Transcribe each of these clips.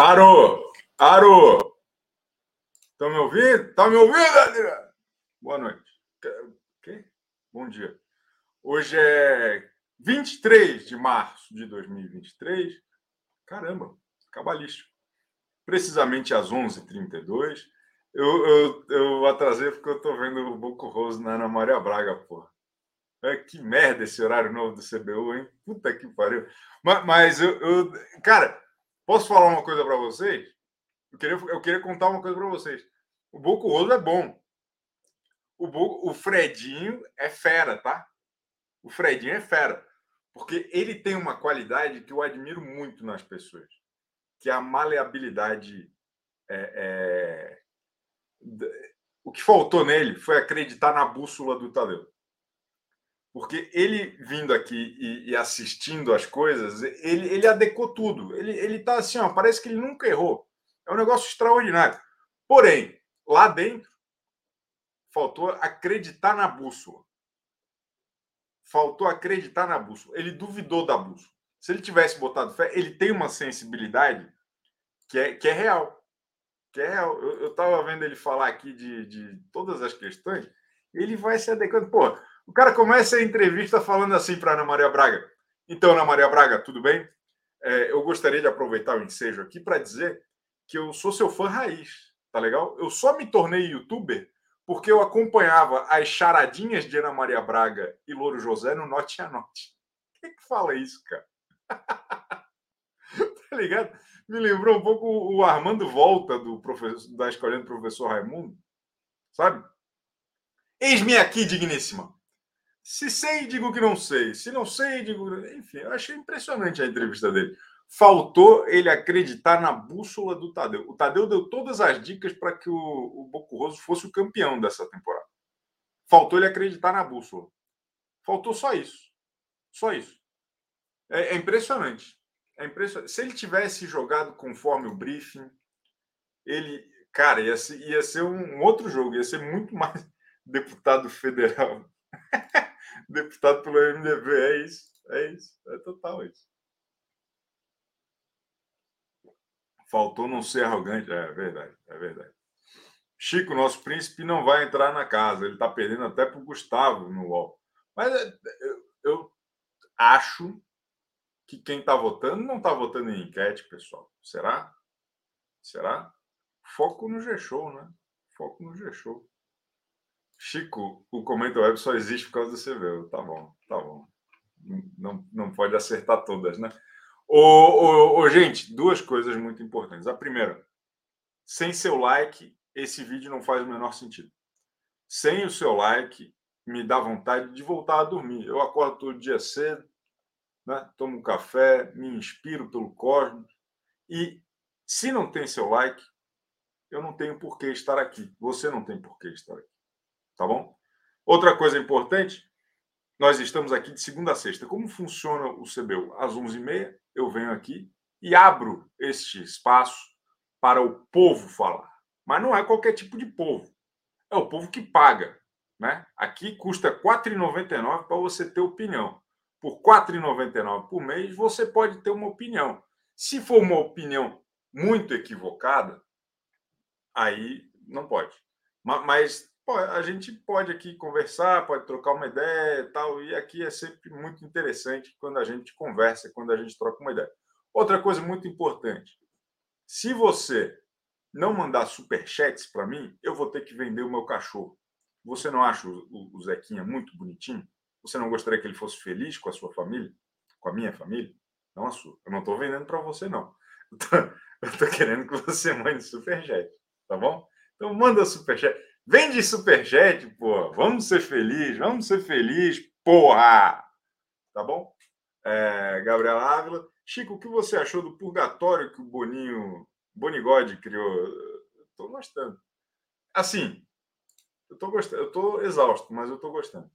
Aro! Aro! Estão me ouvindo? Tá me ouvindo, Adriano? Boa noite. Que? Bom dia. Hoje é 23 de março de 2023. Caramba, cabalístico. Precisamente às 11h32. Eu, eu, eu atrasei porque eu estou vendo o Boco Rose na Ana Maria Braga, porra. É, que merda esse horário novo do CBU, hein? Puta que pariu. Mas, mas eu, eu, Cara, Posso falar uma coisa para vocês? Eu queria, eu queria contar uma coisa para vocês. O Boco Roso é bom. O, o Fredinho é fera, tá? O Fredinho é fera. Porque ele tem uma qualidade que eu admiro muito nas pessoas, que é a maleabilidade. É, é... O que faltou nele foi acreditar na bússola do Tadeu. Porque ele vindo aqui e, e, assistindo as coisas, ele, ele adequou tudo. Ele, ele tá assim, ó, parece que ele nunca errou. É um negócio extraordinário. Porém, lá dentro, faltou acreditar na bússola. Faltou acreditar na bússola. Ele duvidou da bússola. Se ele tivesse botado fé, ele tem uma sensibilidade que é, que é real. Que é real. Eu estava vendo ele falar aqui de, de todas as questões. Ele vai se adequando. Pô, o cara começa a entrevista falando assim para Ana Maria Braga. Então, Ana Maria Braga, tudo bem? É, eu gostaria de aproveitar o ensejo aqui para dizer que eu sou seu fã raiz, tá legal? Eu só me tornei youtuber porque eu acompanhava as charadinhas de Ana Maria Braga e Louro José no Note a Note. Quem que fala isso, cara? tá ligado? Me lembrou um pouco o Armando Volta do professor, da do professor Raimundo, sabe? Eis-me aqui, digníssima. Se sei, digo que não sei. Se não sei, digo. Enfim, eu achei impressionante a entrevista dele. Faltou ele acreditar na bússola do Tadeu. O Tadeu deu todas as dicas para que o, o fosse o campeão dessa temporada. Faltou ele acreditar na bússola. Faltou só isso. Só isso. É, é impressionante. É impressionante. Se ele tivesse jogado conforme o briefing, ele, cara, ia ser, ia ser um, um outro jogo, ia ser muito mais deputado federal. deputado pelo MDB. É isso, é isso, é total isso. Faltou não ser arrogante, é verdade, é verdade. Chico, nosso príncipe, não vai entrar na casa. Ele está perdendo até para o Gustavo no UOL. Mas é, eu, eu acho que quem está votando não está votando em enquete, pessoal. Será? Será? Foco no G-Show, né? Foco no G-Show. Chico, o Comenta Web só existe por causa do CVU. Tá bom, tá bom. Não, não pode acertar todas, né? Ô, ô, ô, gente, duas coisas muito importantes. A primeira, sem seu like, esse vídeo não faz o menor sentido. Sem o seu like, me dá vontade de voltar a dormir. Eu acordo todo dia cedo, né? tomo um café, me inspiro pelo cosmos. E se não tem seu like, eu não tenho por que estar aqui. Você não tem por que estar aqui. Tá bom? Outra coisa importante, nós estamos aqui de segunda a sexta. Como funciona o CBU? Às 11h30 eu venho aqui e abro este espaço para o povo falar. Mas não é qualquer tipo de povo. É o povo que paga. Né? Aqui custa R$ 4,99 para você ter opinião. Por R$ 4,99 por mês, você pode ter uma opinião. Se for uma opinião muito equivocada, aí não pode. Mas a gente pode aqui conversar, pode trocar uma ideia e tal, e aqui é sempre muito interessante quando a gente conversa, quando a gente troca uma ideia. Outra coisa muito importante: se você não mandar superchats para mim, eu vou ter que vender o meu cachorro. Você não acha o, o Zequinha muito bonitinho? Você não gostaria que ele fosse feliz com a sua família? Com a minha família? Não a sua. Eu não estou vendendo para você, não. Eu estou querendo que você mande superchat, tá bom? Então manda superchat. Vende superchat, pô. Vamos ser felizes, vamos ser felizes, porra! Tá bom? É, Gabriel Ávila. Chico, o que você achou do purgatório que o Boninho, Bonigode criou? Estou gostando. Assim, eu estou gostando, eu tô exausto, mas eu estou gostando.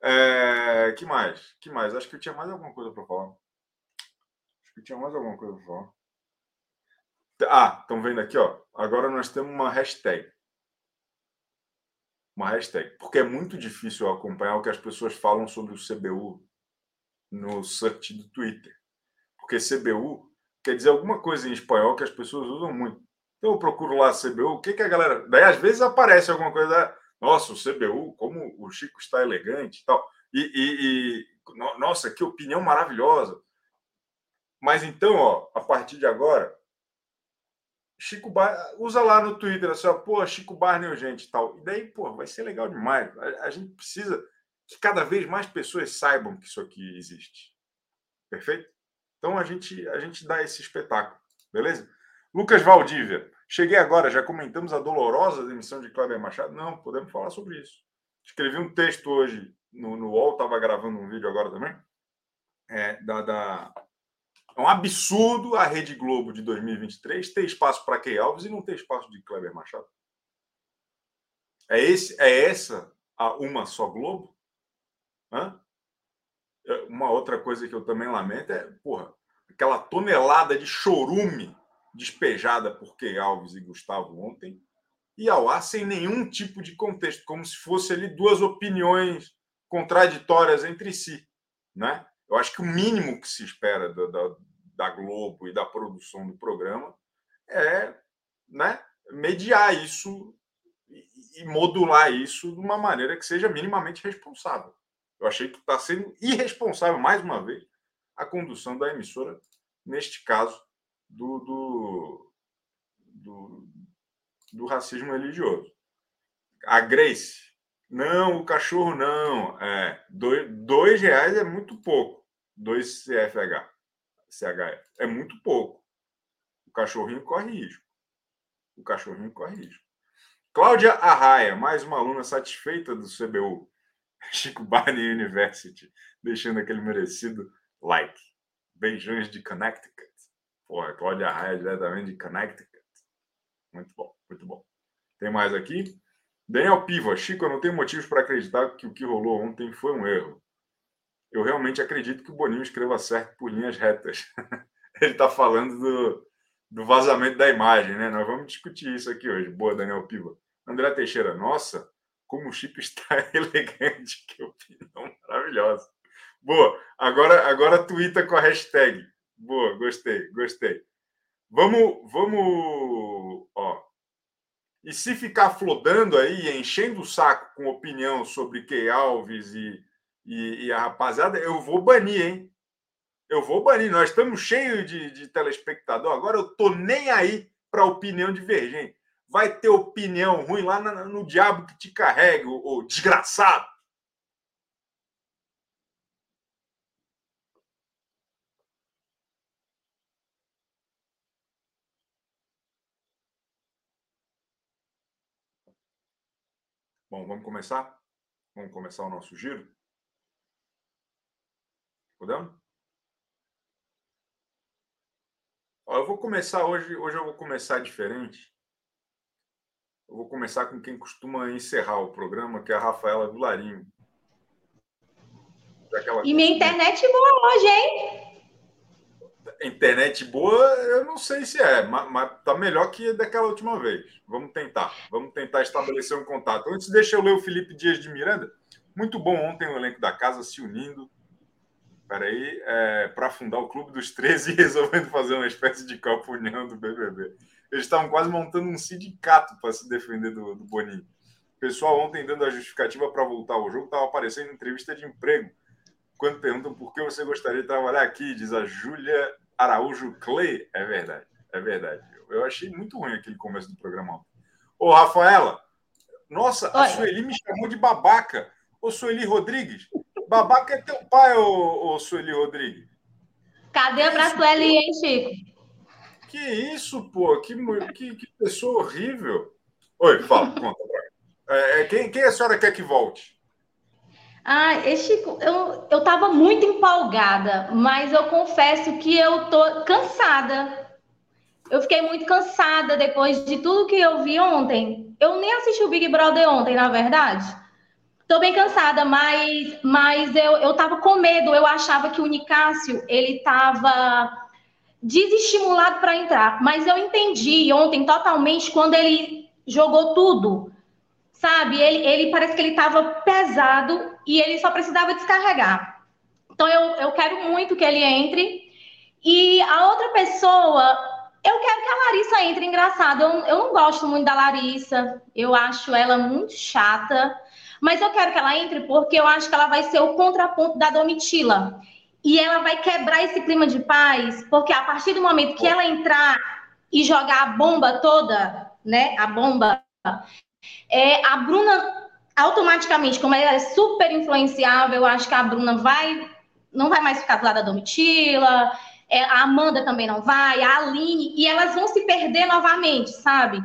É, que mais? Que mais? Acho que eu tinha mais alguma coisa para falar. Acho que eu tinha mais alguma coisa para falar. Ah, estão vendo aqui, ó. Agora nós temos uma hashtag uma hashtag, porque é muito difícil acompanhar o que as pessoas falam sobre o CBU no search do Twitter. Porque CBU quer dizer alguma coisa em espanhol que as pessoas usam muito. Então eu procuro lá CBU, o que, que a galera. Daí às vezes aparece alguma coisa. Nossa, o CBU, como o Chico está elegante e tal. E, e, e, nossa, que opinião maravilhosa. Mas então, ó, a partir de agora, Chico Bar... usa lá no Twitter assim, ó, pô, Chico Barney urgente e tal. E daí, pô, vai ser legal demais. A, a, gente precisa que cada vez mais pessoas saibam que isso aqui existe. Perfeito? Então a gente a gente dá esse espetáculo, beleza? Lucas Valdívia, cheguei agora, já comentamos a dolorosa demissão de Cláudio Machado? Não, podemos falar sobre isso. Escrevi um texto hoje no, no UOL, estava gravando um vídeo agora também, é, da, da, é um absurdo a Rede Globo de 2023 ter espaço para Key Alves e não ter espaço de Kleber Machado. É, esse, é essa a uma só Globo? Hã? É, uma outra coisa que eu também lamento é, porra, aquela tonelada de chorume despejada por Key Alves e Gustavo ontem e ao ar sem nenhum tipo de contexto, como se fosse ali duas opiniões contraditórias entre si, né? Eu acho que o mínimo que se espera da, da, da Globo e da produção do programa é né, mediar isso e, modular isso de uma maneira que seja minimamente responsável. Eu achei que está sendo irresponsável, mais uma vez, a condução da emissora, neste caso, do, do, do, do racismo religioso. A Grace, não, o cachorro não. É, dois, dois reais é muito pouco. Dois CFH. CHF. É muito pouco. O cachorrinho corre risco. O cachorrinho corre risco. Cláudia Arraia, mais uma aluna satisfeita do CBU. Chico Barney University, deixando aquele merecido like. Beijões de Connecticut. Porra, Cláudia Arraia diretamente de Connecticut. Muito bom, muito bom. Tem mais aqui? Daniel Piva, Chico, eu não tenho motivos para acreditar que o que rolou ontem foi um erro. Eu realmente acredito que o Boninho escreva certo por linhas retas. Ele está falando do, do vazamento da imagem, né? Nós vamos discutir isso aqui hoje. Boa, Daniel Piva. André Teixeira, nossa, como o chip está elegante. Que opinião maravilhosa. Boa. Agora, agora tuita com a hashtag. Boa, gostei, gostei. Vamos, vamos, e se ficar flodando aí, enchendo o saco com opinião sobre Key Alves e, e, e, a rapaziada, eu vou banir, hein? Eu vou banir. Nós estamos cheios de, de telespectador. Agora eu tô nem aí para opinião divergente. Vai ter opinião ruim lá no, no diabo que te carrega, o desgraçado. Bom, vamos começar? Vamos começar o nosso giro? Podemos? Ó, eu vou começar hoje, hoje eu vou começar diferente. Eu vou começar com quem costuma encerrar o programa, que é a Rafaela Vilarinho. E minha internet boa hoje, hein? Internet boa, eu não sei se é, mas, mas tá melhor que daquela última vez. Vamos tentar. Vamos tentar estabelecer um contato. Antes, deixa eu ler o Felipe Dias de Miranda. Muito bom ontem o elenco da casa se unindo. Peraí, é, para fundar o Clube dos 13 e resolvendo fazer uma espécie de Copa União do BBB. Eles estavam quase montando um sindicato para se defender do, do Boninho. O pessoal ontem dando a justificativa para voltar ao jogo estava aparecendo em entrevista de emprego. Quando perguntam por que você gostaria de trabalhar aqui, diz a Júlia Araújo Clay, é verdade, é verdade. Eu achei muito ruim aquele começo do programa. Ô, Rafaela, nossa, a Sueli me chamou de babaca. Ô, Sueli Rodrigues, babaca é teu pai, ô, ô Sueli Rodrigues. Cadê a Sueli, hein, Chico? Que isso, pô? Que, que, que pessoa horrível. Oi, fala, conta É, quem, quem a senhora quer que volte? Ah, Chico, eu, eu tava muito empolgada, mas eu confesso que eu tô cansada. Eu fiquei muito cansada depois de tudo que eu vi ontem. Eu nem assisti o Big Brother ontem, na verdade. Tô bem cansada, mas, mas eu, eu tava com medo. Eu achava que o Nicásio, ele tava desestimulado para entrar. Mas eu entendi ontem totalmente quando ele jogou tudo. Sabe? Ele, ele parece que ele tava pesado e ele só precisava descarregar. Então eu, eu quero muito que ele entre E a outra pessoa, eu quero que a Larissa entre. Engraçado, eu, eu não gosto muito da Larissa. Eu acho ela muito chata. Mas eu quero que ela entre porque eu acho que ela vai ser o contraponto da Domitila. E ela vai quebrar esse clima de paz, porque a partir do momento que ela entrar e jogar a bomba toda, né? A bomba, é, a Bruna automaticamente, como ela é super influenciável, eu acho que a Bruna vai não vai mais ficar do lado da Domitila, é, a Amanda também não vai, a Aline, e elas vão se perder novamente, sabe?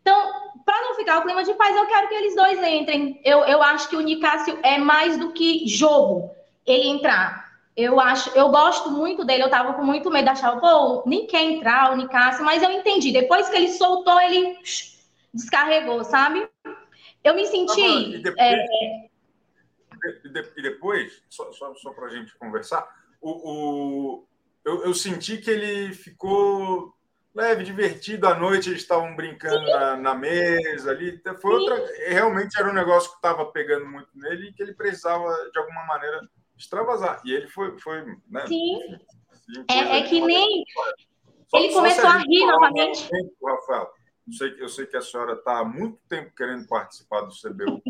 Então, para não ficar o clima de paz, eu quero que eles dois entrem. Eu, eu acho que o Nicásio é mais do que jogo ele entrar. Eu acho, eu gosto muito dele, eu tava com muito medo, achava, pô, nem quer entrar o Nicásio, mas eu entendi. Depois que ele soltou, ele descarregou, sabe? Eu me senti. e depois, é... e depois só, só, só para a gente conversar, o, o eu, eu, senti que ele ficou leve, divertido à noite, eles estavam brincando na, na, mesa ali. Foi outra. Realmente era um negócio que estava pegando muito nele e que ele precisava, de alguma maneira, extravasar. E ele foi. foi né? Sim. É, é, que nem. Só, ele começou a, rir novamente. Rafael, eu sei, eu sei que a senhora está há muito tempo querendo participar do CBU,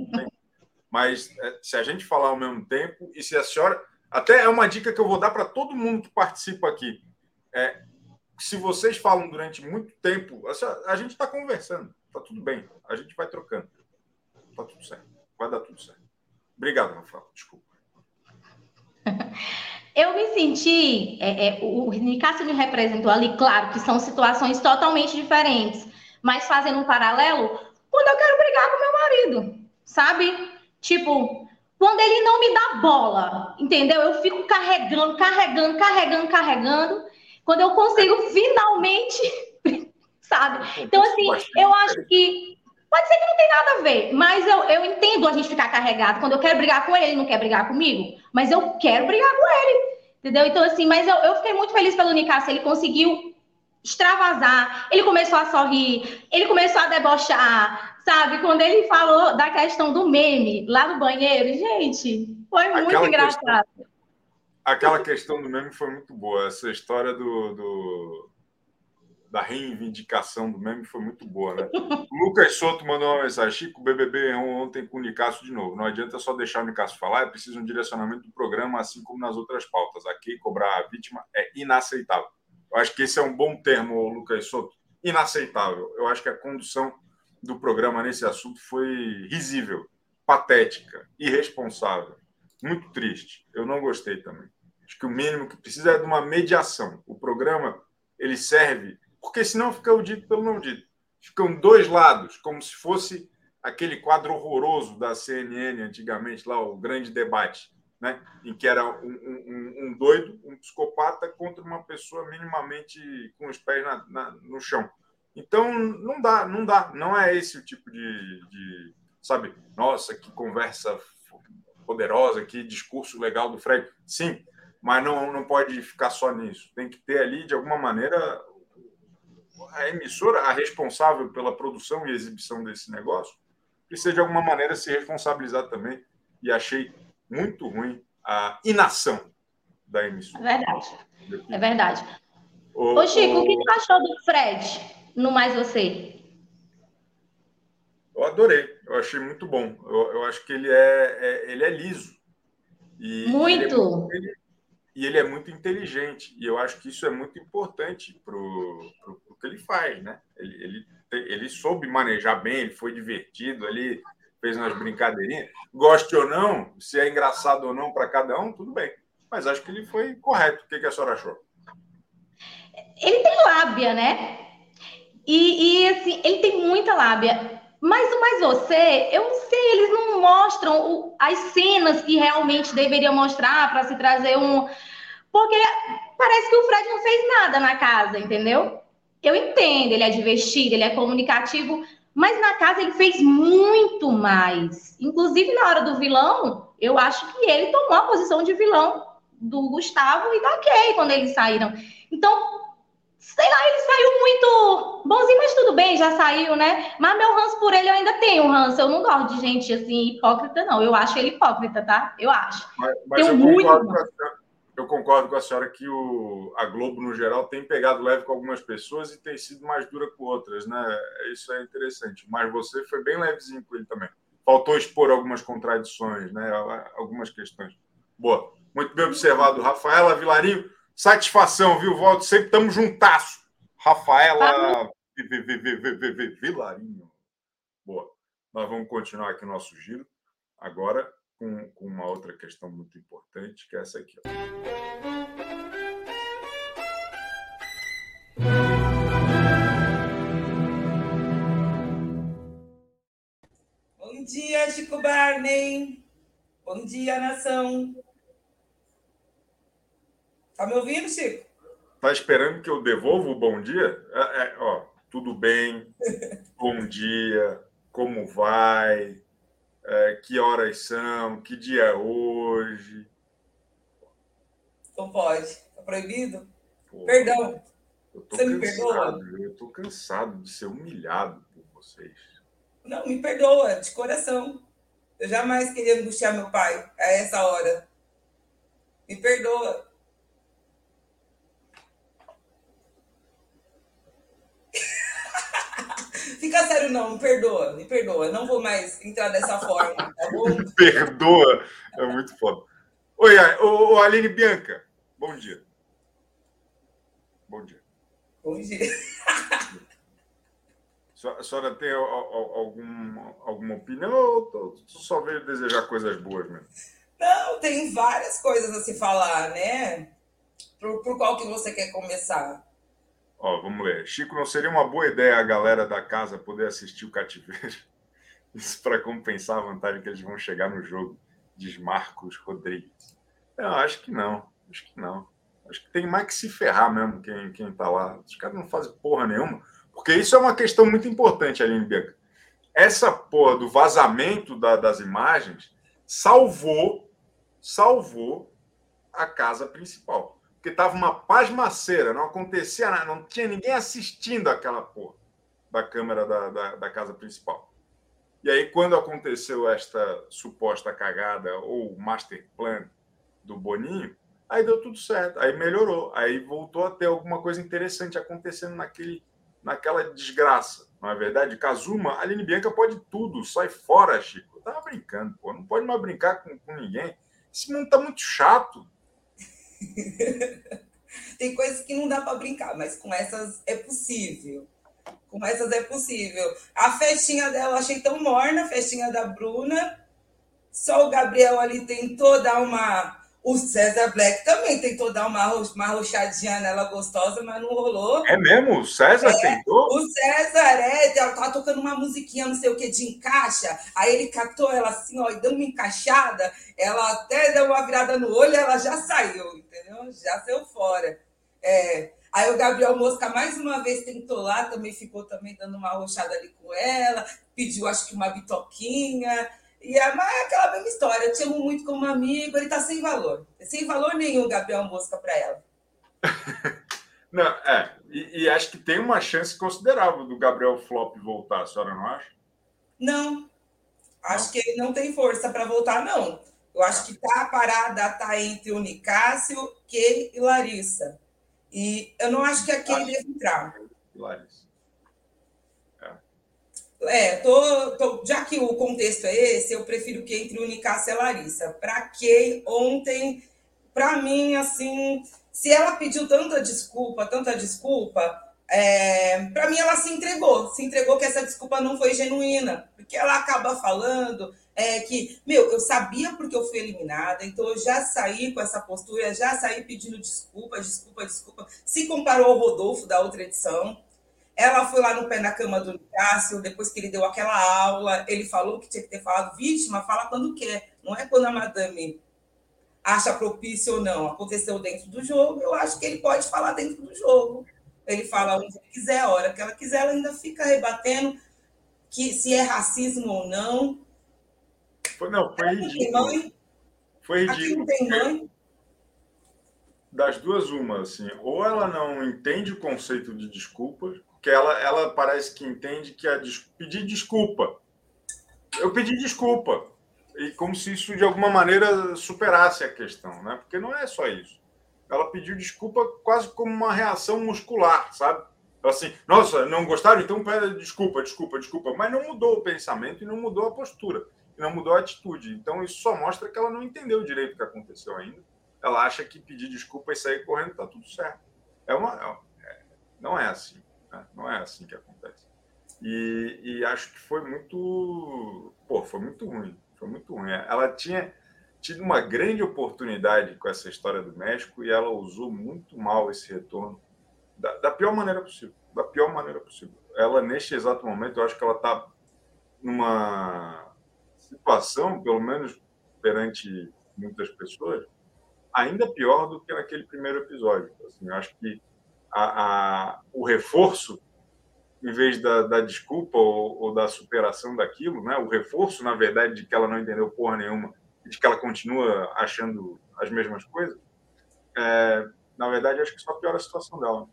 mas é, se a gente falar ao mesmo tempo, e se a senhora. Até é uma dica que eu vou dar para todo mundo que participa aqui. É, se vocês falam durante muito tempo, a, a gente está conversando, está tudo bem, a gente vai trocando. Está tudo certo, vai dar tudo certo. Obrigado, Rafael. Desculpa. Eu me senti, é, é, o Nicásio me representou ali, claro que são situações totalmente diferentes, mas fazendo um paralelo, quando eu quero brigar com meu marido, sabe? Tipo, quando ele não me dá bola, entendeu? Eu fico carregando, carregando, carregando, carregando, quando eu consigo finalmente, sabe? Então, assim, eu acho que pode ser que não tem nada a ver, mas eu, eu entendo a gente ficar carregado. Quando eu quero brigar com ele, ele não quer brigar comigo, mas eu quero brigar com ele. Entendeu? Então, assim, mas eu, eu fiquei muito feliz pelo Nicasso. Ele conseguiu extravasar, ele começou a sorrir, ele começou a debochar, sabe? Quando ele falou da questão do meme lá no banheiro, gente, foi muito aquela engraçado. Questão, aquela questão do meme foi muito boa. Essa história do, do da reivindicação do meme foi muito boa, né? Lucas Soto mandou uma mensagem. Chico, o BBB ontem com o Nicasso de novo. Não adianta só deixar o Nicasso falar, é preciso um direcionamento do programa, assim como nas outras pautas. Aqui, cobrar a vítima é inaceitável. Eu acho que esse é um bom termo, Lucas Soto. Inaceitável. Eu acho que a condução do programa nesse assunto foi risível, patética, irresponsável, muito triste. Eu não gostei também. Acho que o mínimo que precisa é de uma mediação. O programa ele serve porque senão fica o dito pelo não dito. Ficam dois lados, como se fosse aquele quadro horroroso da CNN antigamente, lá o grande debate né? em que era um, um, um, doido, um psicopata contra uma pessoa minimamente com os pés na, na, no chão. Então não dá, não dá, não é esse o tipo de, de, sabe? Nossa, que conversa poderosa, que discurso legal do Fred. Sim, mas não, não pode ficar só nisso. Tem que ter ali de alguma maneira a emissora, a responsável pela produção e exibição desse negócio, precisa de alguma maneira se responsabilizar também. E achei muito ruim a inação da emissora. É verdade. É verdade. O, Ô, Chico, o... o que tu achou do Fred no Mais Você? Eu adorei, eu achei muito bom. Eu, eu acho que ele é, é, ele é liso. E muito! Ele é, ele, e ele é muito inteligente. E eu acho que isso é muito importante para o que ele faz, né? Ele, ele, ele soube manejar bem, ele foi divertido ali, fez umas brincadeirinhas. Goste ou não, se é engraçado ou não para cada um, tudo bem. Mas acho que ele foi correto. O que, que a senhora achou? Ele tem lábia, né? E, e assim, ele tem muita lábia. Mas, mas você, eu não sei, eles não mostram o, as cenas que realmente deveriam mostrar para se trazer um. Porque parece que o Fred não fez nada na casa, entendeu? Eu entendo, ele é divertido, ele é comunicativo, mas na casa ele fez muito mais. Inclusive, na hora do vilão, eu acho que ele tomou a posição de vilão do Gustavo e da Kay quando eles saíram. Então, sei lá, ele saiu muito bonzinho, mas tudo bem, já saiu, né? Mas meu ranço por ele eu ainda tenho ranço. Eu não gosto de gente assim, hipócrita, não. Eu acho ele hipócrita, tá? Eu acho. Mas, mas eu, muito concordo eu concordo com a senhora que o, a Globo, no geral, tem pegado leve com algumas pessoas e tem sido mais dura com outras, né? Isso é interessante. Mas você foi bem levezinho com ele também. Faltou expor algumas contradições, né? Algumas questões. Boa. Muito bem observado, Rafaela Vilarinho. Satisfação, viu, Volto? Sempre estamos juntasso. Rafaela Vilarinho. Boa. Nós vamos continuar aqui o nosso giro. Agora, com, com uma outra questão muito importante, que é essa aqui. Ó. Bom dia, Chico Barney. Bom dia, nação. Tá me ouvindo, Chico? Tá esperando que eu devolva o bom dia? É, é, ó, tudo bem, bom dia, como vai? É, que horas são, que dia é hoje. Não pode. Está proibido? Pô, Perdão. Você cansado, me perdoa? Eu estou cansado de ser humilhado por vocês. Não, me perdoa, de coração. Eu jamais queria angustiar meu pai a essa hora. Me perdoa. Fica sério, não, me perdoa, me perdoa. Não vou mais entrar dessa forma, tá bom? Me perdoa, é muito foda. Oi, ô, Aline Bianca, bom dia. Bom dia. Bom dia. A senhora tem algum, alguma opinião ou só veio desejar coisas boas mesmo? Não, tem várias coisas a se falar, né? Por, por qual que você quer começar? Ó, vamos ler. Chico, não seria uma boa ideia a galera da casa poder assistir o cativeiro? Isso para compensar a vantagem que eles vão chegar no jogo, diz Marcos Rodrigues. Eu acho que não. Acho que não. Acho que tem mais que se ferrar mesmo quem, quem tá lá. Os caras não fazem porra nenhuma. Porque isso é uma questão muito importante, Aline Bianca. Essa porra do vazamento da, das imagens salvou, salvou a casa principal porque tava uma pasmaceira, não acontecia nada, não tinha ninguém assistindo aquela porra da câmera da, da, da casa principal. E aí, quando aconteceu esta suposta cagada ou master plan do Boninho, aí deu tudo certo, aí melhorou, aí voltou a ter alguma coisa interessante acontecendo naquele, naquela desgraça. Não é verdade? Kazuma, Aline Bianca pode tudo, sai fora, Chico. Eu tava brincando, pô, não pode mais brincar com, com ninguém. Esse mundo tá muito chato. Tem coisas que não dá para brincar, mas com essas é possível. Com essas é possível. A festinha dela achei tão morna, a festinha da Bruna. Só o Gabriel ali tentou dar uma o César Black também tentou dar uma, uma rochadinha nela gostosa, mas não rolou. É mesmo? O César é, tentou? O César, é, ela tava tocando uma musiquinha, não sei o que, de encaixa. Aí ele catou ela assim, ó, e deu uma encaixada. Ela até deu uma virada no olho ela já saiu, entendeu? Já saiu fora. É, aí o Gabriel Mosca mais uma vez tentou lá, também ficou também dando uma rochada ali com ela, pediu acho que uma bitoquinha. E é, mas é aquela mesma história. Eu te amo muito como amigo, ele tá sem valor. Sem valor nenhum, Gabriel Mosca, para ela. não, é. E, e, acho que tem uma chance considerável do Gabriel Flop voltar, a senhora não acha? Não. Acho não. que ele não tem força para voltar, não. Eu acho que tá a parada tá entre o Nicásio, Kay e Larissa. E eu não acho que a Kay deve entrar. Larissa. É, tô, tô, já que o contexto é esse, eu prefiro que entre o Nicásio e Larissa. Para que ontem, para mim, assim, se ela pediu tanta desculpa, tanta desculpa, é, para mim ela se entregou, se entregou que essa desculpa não foi genuína, porque ela acaba falando é, que, meu, eu sabia porque eu fui eliminada, então eu já saí com essa postura, já saí pedindo desculpa, desculpa, desculpa. Se comparou ao Rodolfo da outra edição, ela foi lá no pé na cama do Cássio, depois que ele deu aquela aula, ele falou que tinha que ter falado vítima, fala quando quer, não é quando a madame acha propício ou não. Aconteceu dentro do jogo, eu acho que ele pode falar dentro do jogo. Ele fala onde ele quiser, a hora que ela quiser, ela ainda fica rebatendo que se é racismo ou não. Foi, não, foi ridículo. Foi ridículo. Aqui não tem mãe. Das duas, uma, assim, ou ela não entende o conceito de desculpas, porque ela, ela parece que entende que a des... pedir desculpa. Eu pedi desculpa. E como se isso de alguma maneira superasse a questão, né? Porque não é só isso. Ela pediu desculpa quase como uma reação muscular, sabe? Assim, nossa, não gostaram? Então pede desculpa, desculpa, desculpa. Mas não mudou o pensamento e não mudou a postura, e não mudou a atitude. Então isso só mostra que ela não entendeu direito o que aconteceu ainda. Ela acha que pedir desculpa e sair correndo está tudo certo. É uma, é, não é assim. Né? Não é assim que acontece. E, e acho que foi muito. Pô, foi muito ruim. Foi muito ruim. Ela tinha tido uma grande oportunidade com essa história do México e ela usou muito mal esse retorno da, da pior maneira possível. Da pior maneira possível. Ela, neste exato momento, eu acho que ela está numa situação, pelo menos perante muitas pessoas, ainda pior do que naquele primeiro episódio. Assim, eu acho que a, a, o reforço, em vez da, da desculpa ou, ou, da superação daquilo, né? o reforço, na verdade, de que ela não entendeu porra nenhuma de que ela continua achando as mesmas coisas, é, na verdade, acho que só piora a situação dela.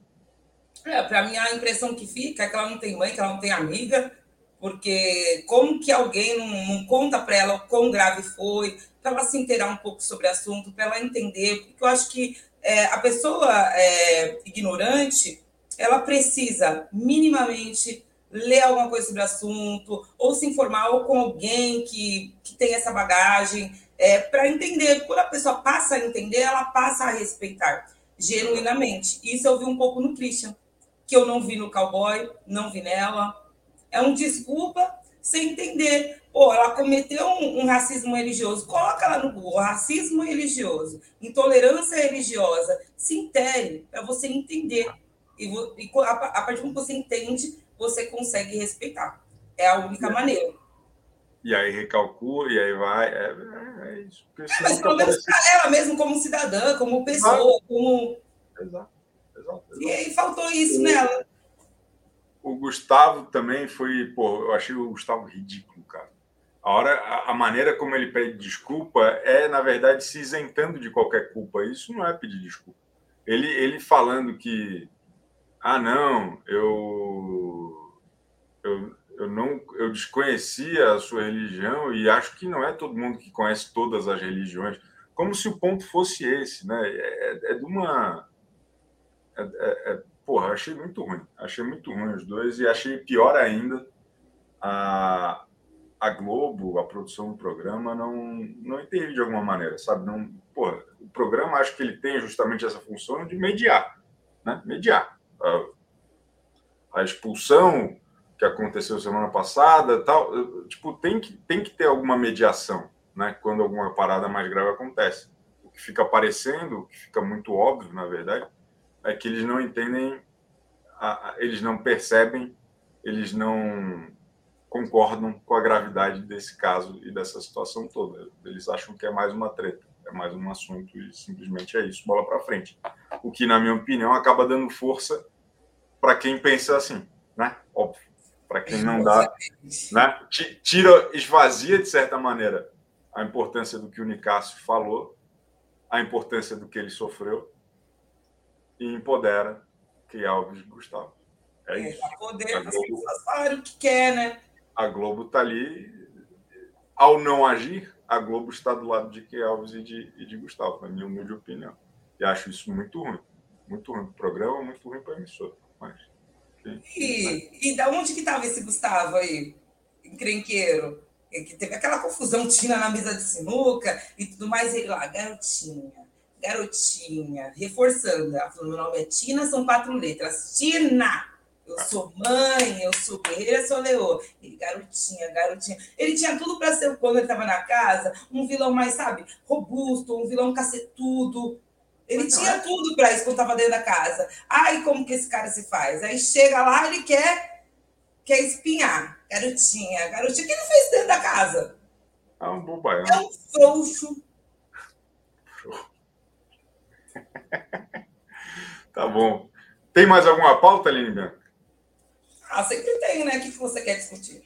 É, para mim, a impressão que fica é que ela não tem mãe, que ela não tem amiga, porque como que alguém não, não conta para ela o quão grave foi, para ela se inteirar um pouco sobre o assunto, para ela entender, porque eu acho que é, a pessoa é, ignorante, ela precisa minimamente ler alguma coisa sobre o assunto, ou se informar ou com alguém que, que tem essa bagagem, é, para entender. Quando a pessoa passa a entender, ela passa a respeitar genuinamente. Isso eu vi um pouco no Christian, que eu não vi no cowboy, não vi nela. É um desculpa sem entender. Pô, ela cometeu um, um racismo religioso. Coloca ela no Google, racismo religioso, intolerância religiosa. Se intere para você entender. E, e a, a partir do que você entende, você consegue respeitar. É a única maneira. E aí recalcula, e aí vai. É, é, é isso. É, mas pelo menos para ela mesmo, como cidadã, como pessoa, exato. como. Exato. Exato, exato. E aí faltou isso nela. O Gustavo também foi. Pô, eu achei o Gustavo ridículo. A, hora, a, maneira como ele pede desculpa é, na verdade, se isentando de qualquer culpa. Isso não é pedir desculpa. Ele, ele falando que. Ah, não, eu. Eu, eu não eu desconhecia a sua religião e acho que não é todo mundo que conhece todas as religiões como se o ponto fosse esse né é, é, é de uma é, é, é, porra achei muito ruim achei muito ruim os dois e achei pior ainda a a Globo a produção do programa não não entende de alguma maneira sabe? Não porra, o programa acho que ele tem justamente essa função de mediar né? Mediar. A, a expulsão que aconteceu semana passada, tal, tipo, tem que, tem que ter alguma mediação, né, quando alguma parada mais grave acontece. O que fica aparecendo, o que fica muito óbvio, na verdade, é que eles não entendem, eles não percebem, eles não concordam com a gravidade desse caso e dessa situação toda. Eles acham que é mais uma treta, é mais um assunto e simplesmente é isso, bola para frente. O que, na minha opinião, acaba dando força para quem pensa assim, né? Óbvio para quem não dá, né? Tira, esvazia de certa maneira a importância do que o Nicásio falou, a importância do que ele sofreu e empodera que Alves e Gustavo. É, é isso. Poder, fazem o que quer, né? A Globo está ali, ao não agir, a Globo está do lado de que Alves e de, e de Gustavo, na minha humilde opinião. E acho isso muito ruim. Muito ruim para o programa, muito ruim para a emissora. Mas e, e da onde que estava esse Gustavo aí, encrenqueiro? Que teve aquela confusão Tina na mesa de sinuca e tudo mais, ele lá, garotinha, garotinha, reforçando. Ela falou: meu nome é Tina, são quatro letras. Tina! Eu sou mãe, eu sou guerreira, sou leô. Ele, garotinha, garotinha. Ele tinha tudo para ser, quando ele estava na casa, um vilão mais, sabe, robusto, um vilão cacetudo. Ele tinha é. tudo para isso quando estava dentro da casa. Ai, como que esse cara se faz? Aí chega lá, ele quer, quer espinhar. Garotinha, garotinha. O que ele fez dentro da casa? É um bobaião. É um frouxo. tá bom. Tem mais alguma pauta, Bianca? Ah, sempre tem, né? O que você quer discutir?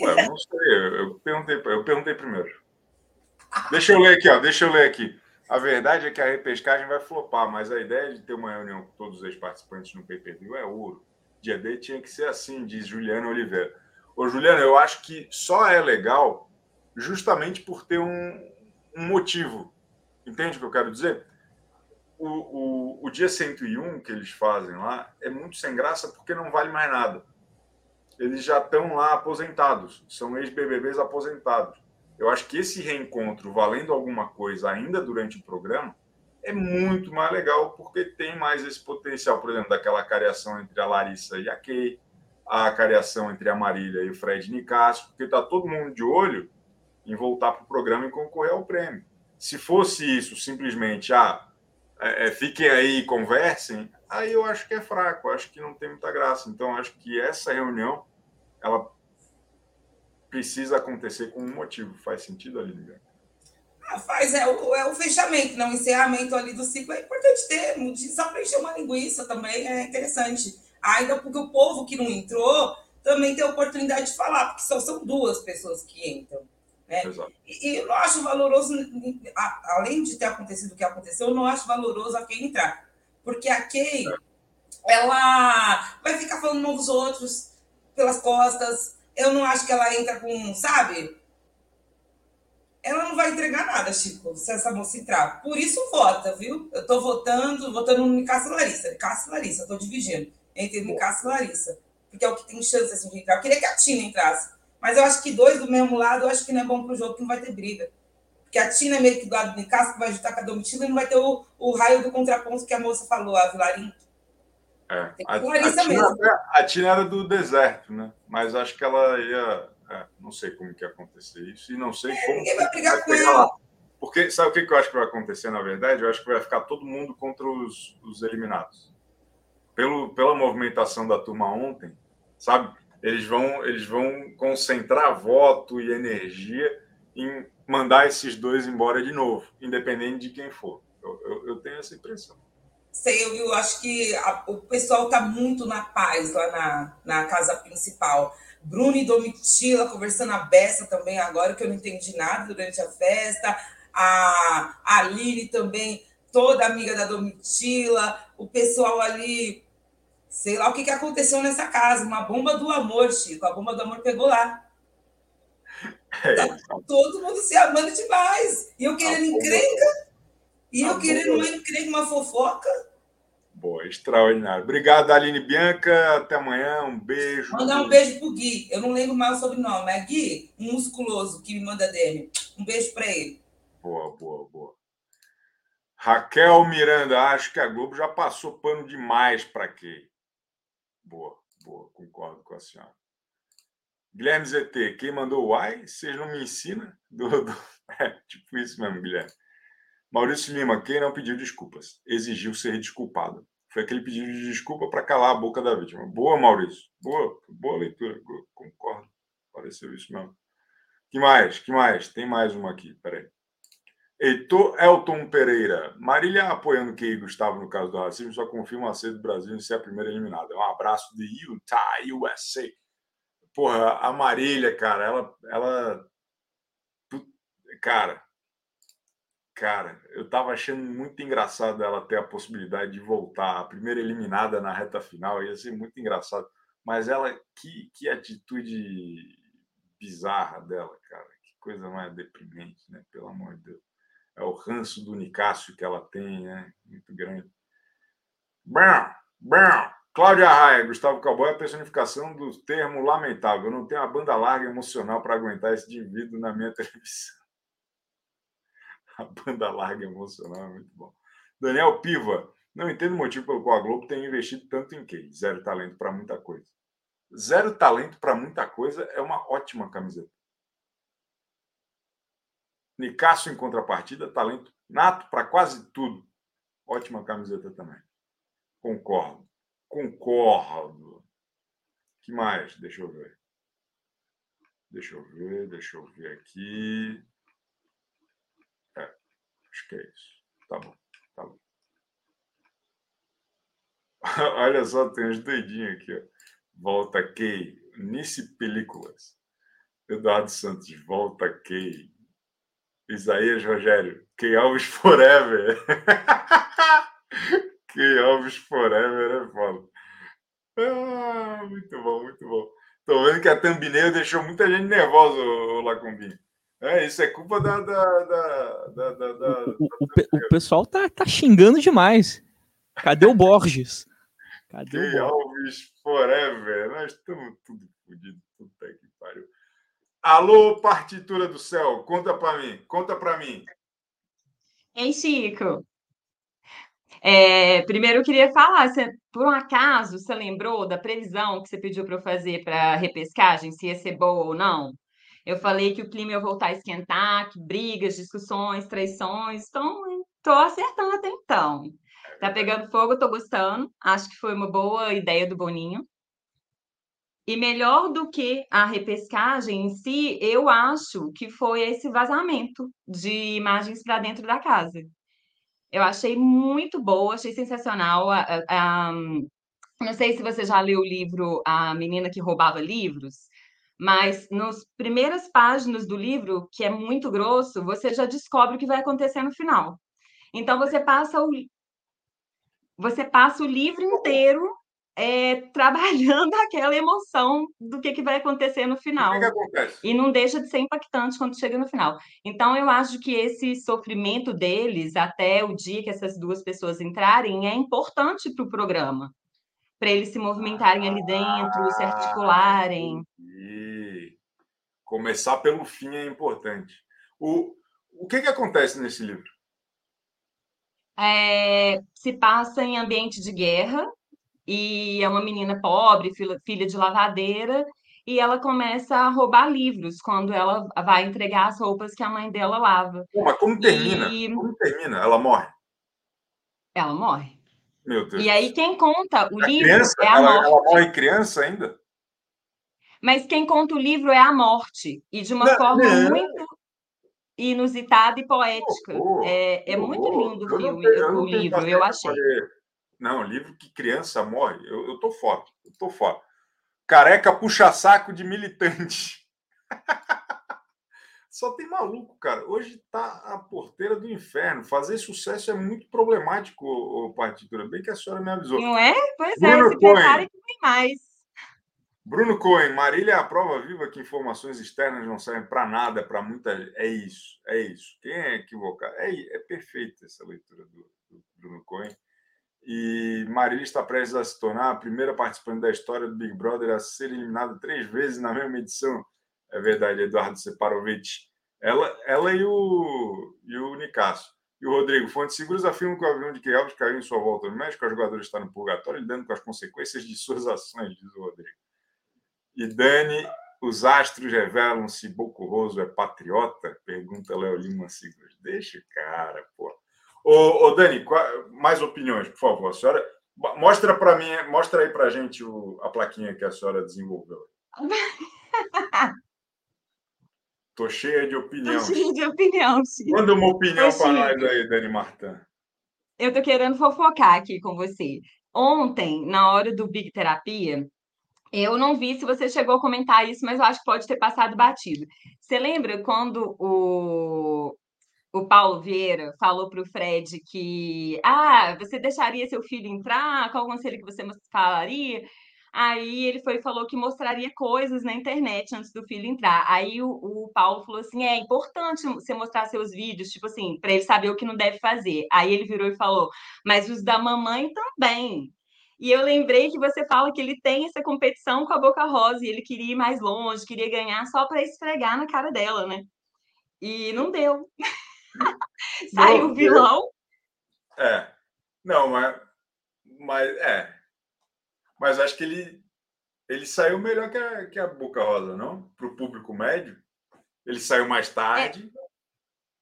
Ué, não sei. Eu perguntei, eu perguntei primeiro. Deixa eu ler aqui, ó. Deixa eu ler aqui. A verdade é que a repescagem vai flopar, mas a ideia de ter uma reunião com todos os participantes no pay-per-view é ouro. Dia D tinha que ser assim, diz Juliana Oliveira. Ô, Juliana, eu acho que só é legal justamente por ter um, um motivo. Entende o que eu quero dizer? o, o, o dia 101 que eles fazem lá é muito sem graça porque não vale mais nada. Eles já estão lá aposentados, são ex-BBBs aposentados. Eu acho que esse reencontro, valendo alguma coisa ainda durante o programa, é muito mais legal porque tem mais esse potencial, por exemplo, daquela cariação entre a Larissa e a Kay, a cariação entre a Marília e o Fred Nicásio, porque está todo mundo de olho em voltar para o programa e concorrer ao prêmio. Se fosse isso, simplesmente, ah, é, é, fiquem aí e conversem, aí eu acho que é fraco, acho que não tem muita graça. Então, acho que essa reunião, ela precisa acontecer com um motivo. Faz sentido ali? Ah, faz, é o, é o fechamento, não, o encerramento ali do ciclo. É importante ter, só para encher uma linguiça também é interessante. Ainda porque o povo que não entrou também tem a oportunidade de falar, porque só são duas pessoas que entram. Né? E, e eu não acho valoroso, além de ter acontecido o que aconteceu, eu não acho valoroso a quem entrar. Porque a Kay, é. ela vai ficar falando mal dos outros pelas costas. Eu não acho que ela entra com, sabe? Ela não vai entregar nada, Chico, se essa moça entrar. Por isso vota, viu? Eu tô votando, votando no Nicasso Larissa. Nicasso Larissa, tô dividindo entre Nicasso e Larissa. Porque é o que tem chance assim, de entrar. Eu queria que a Tina entrasse. Mas eu acho que dois do mesmo lado, eu acho que não é bom para o jogo, que não vai ter briga. Porque a Tina é meio que do lado de casa, que vai ajudar com a Domitila, e não vai ter o, o raio do contraponto que a moça falou, a Vilarim. É, a, a, Tina, a, Tina, era do deserto, né? Mas acho que ela ia. É, não sei como que ia acontecer isso, e não sei é, como. Ninguém vai brigar com ela. Lá. Porque sabe o que eu acho que vai acontecer, na verdade? Eu acho que vai ficar todo mundo contra os, os eliminados. Pelo, pela movimentação da turma ontem, sabe? eles vão, eles vão concentrar voto e energia em mandar esses dois embora de novo, independente de quem for. Eu, eu, eu tenho essa impressão. Sei, eu, acho que a, o pessoal está muito na paz lá na, na casa principal. Bruno e Domitila conversando a beça também agora, que eu não entendi nada durante a festa. A, a Aline também, toda amiga da Domitila. O pessoal ali Sei lá o que, que aconteceu nessa casa. Uma bomba do amor, Chico. A bomba do amor pegou lá. É. Tá todo mundo se amando demais. E eu querendo encrenca. E eu querendo uma encrenca, uma fofoca. Boa, extraordinário. Obrigado, Aline Bianca. Até amanhã. Um beijo. Mandar um beijo pro Gui. Eu não lembro mais o sobrenome, é Gui, um musculoso que me manda dele. Um beijo para ele. Boa, boa, boa. Raquel Miranda, acho que a Globo já passou pano demais para quê? Boa, boa, concordo com a senhora. Guilherme ZT, quem mandou o ai, vocês não me ensina? Do, do... É, tipo isso mesmo, Guilherme. Maurício Lima, quem não pediu desculpas, exigiu ser desculpado. Foi aquele pedido de desculpa para calar a boca da vítima. Boa, Maurício. Boa, boa leitura. Concordo. Pareceu isso mesmo. que mais? que mais? Tem mais uma aqui. Peraí. Heitor Elton Pereira. Marília apoiando que Gustavo no caso do racismo só confirma a ser do Brasil em ser a primeira eliminada. Um abraço de Utah, USA. Porra, a Marília, cara, ela. ela cara. Cara, eu tava achando muito engraçado ela ter a possibilidade de voltar. A primeira eliminada na reta final ia ser muito engraçado. Mas ela, que, que atitude bizarra dela, cara. Que coisa mais deprimente, né? Pelo amor de Deus é o ranço do Nicásio que ela tem, né? Muito grande. Bom, bom. Cláudia Raia, Gustavo Cowboy é a personificação do termo lamentável. Eu não tenho a banda larga emocional para aguentar esse indivíduo na minha televisão. A banda larga emocional é muito bom. Daniel Piva, não entendo o motivo pelo qual a Globo tem investido tanto em quê? Zero talento para muita coisa. Zero talento para muita coisa é uma ótima camiseta. Nicásio, em contrapartida, talento nato para quase tudo. Ótima camiseta também. Concordo. Concordo. que mais? Deixa eu ver. Deixa eu ver, deixa eu ver aqui. Acho que é isso. Tá bom, tá bom. Olha só, tem uns doidinhos aqui. Ó. Volta Key, Nice Películas. Eduardo Santos, volta Key. Isaías Rogério, que Alves Forever. que Alves Forever é foda. Ah, muito bom, muito bom. Tô vendo que a thumbnail deixou muita gente nervosa, o Lacumbinho. É, isso é culpa da. da, da, da, da, da o, o, o, pessoal tá, tá xingando demais. Cadê o Borges? Cadê o Borges? Alves Forever. Nós estamos tudo fodidos. Puta que pariu. Alô, partitura do céu, conta para mim, conta para mim. Ei, Chico. É, primeiro eu queria falar, você, por um acaso, você lembrou da previsão que você pediu para eu fazer para a repescagem, se ia ser boa ou não? Eu falei que o clima ia voltar a esquentar, que brigas, discussões, traições. Então, estou acertando até então. Tá pegando fogo, estou gostando. Acho que foi uma boa ideia do Boninho. E melhor do que a repescagem em si, eu acho que foi esse vazamento de imagens para dentro da casa. Eu achei muito boa, achei sensacional. Não sei se você já leu o livro A Menina que Roubava Livros. Mas nas primeiras páginas do livro, que é muito grosso, você já descobre o que vai acontecer no final. Então você passa o você passa o livro inteiro é, trabalhando aquela emoção do que, que vai acontecer no final. E não deixa de ser impactante quando chega no final. Então, eu acho que esse sofrimento deles, até o dia que essas duas pessoas entrarem, é importante para o programa para eles se movimentarem ali dentro, se articularem. E começar pelo fim é importante. O, o que, que acontece nesse livro? É, se passa em ambiente de guerra e é uma menina pobre, filha, de lavadeira, e ela começa a roubar livros quando ela vai entregar as roupas que a mãe dela lava. Pô, mas como termina? E... Como termina? Ela morre? Ela morre. Meu Deus. E aí quem conta o a livro criança, é a ela, morte. Ela morre criança ainda? Mas quem conta o livro é a morte. E de uma não, forma não. muito inusitada e poética. Oh, é é oh, muito lindo o filme, não, o livro, eu achei. Não, livro que criança morre, eu, eu tô fora, eu tô fora. Careca puxa saco de militante. Só tem maluco, cara. Hoje tá a porteira do inferno. Fazer sucesso é muito problemático, o partitura. Bem que a senhora me avisou. Não é? Pois é, Bruno é, se prepare que tem mais. Bruno Cohen, Marília é a prova viva que informações externas não servem para nada, para muita gente. É isso, é isso. Quem é equivocado? É, é perfeita essa leitura do, do Bruno Cohen. E Marília está prestes a se tornar a primeira participante da história do Big Brother a ser eliminada três vezes na mesma edição. É verdade, Eduardo Separovic. Ela, ela e o, e o Nicasso. E o Rodrigo, fontes seguras afirmam que o avião de que Elvis caiu em sua volta no México, o jogador está no purgatório, lidando com as consequências de suas ações, diz o Rodrigo. E Dani, os astros revelam se Bocurroso é patriota? Pergunta Léo Lima Siglas. Deixa o cara, pô. Ô, ô Dani, mais opiniões, por favor. A senhora mostra para mim, mostra aí para gente o, a plaquinha que a senhora desenvolveu. Tô cheia de opinião. Tô cheia de opinião, sim. Manda uma opinião para nós aí, Dani Martin. Eu tô querendo fofocar aqui com você. Ontem, na hora do Big Terapia, eu não vi se você chegou a comentar isso, mas eu acho que pode ter passado batido. Você lembra quando o, o Paulo Vieira falou para o Fred que ah, você deixaria seu filho entrar? Qual o conselho que você falaria? Aí ele foi falou que mostraria coisas na internet antes do filho entrar. Aí o, o Paulo falou assim: é importante você mostrar seus vídeos, tipo assim, para ele saber o que não deve fazer. Aí ele virou e falou: mas os da mamãe também. E eu lembrei que você fala que ele tem essa competição com a Boca Rosa e ele queria ir mais longe, queria ganhar só para esfregar na cara dela, né? E não deu. Saiu o vilão. É. Não, mas, mas é. Mas acho que ele, ele saiu melhor que a, que a Boca Rosa, não? Para o público médio. Ele saiu mais tarde. É.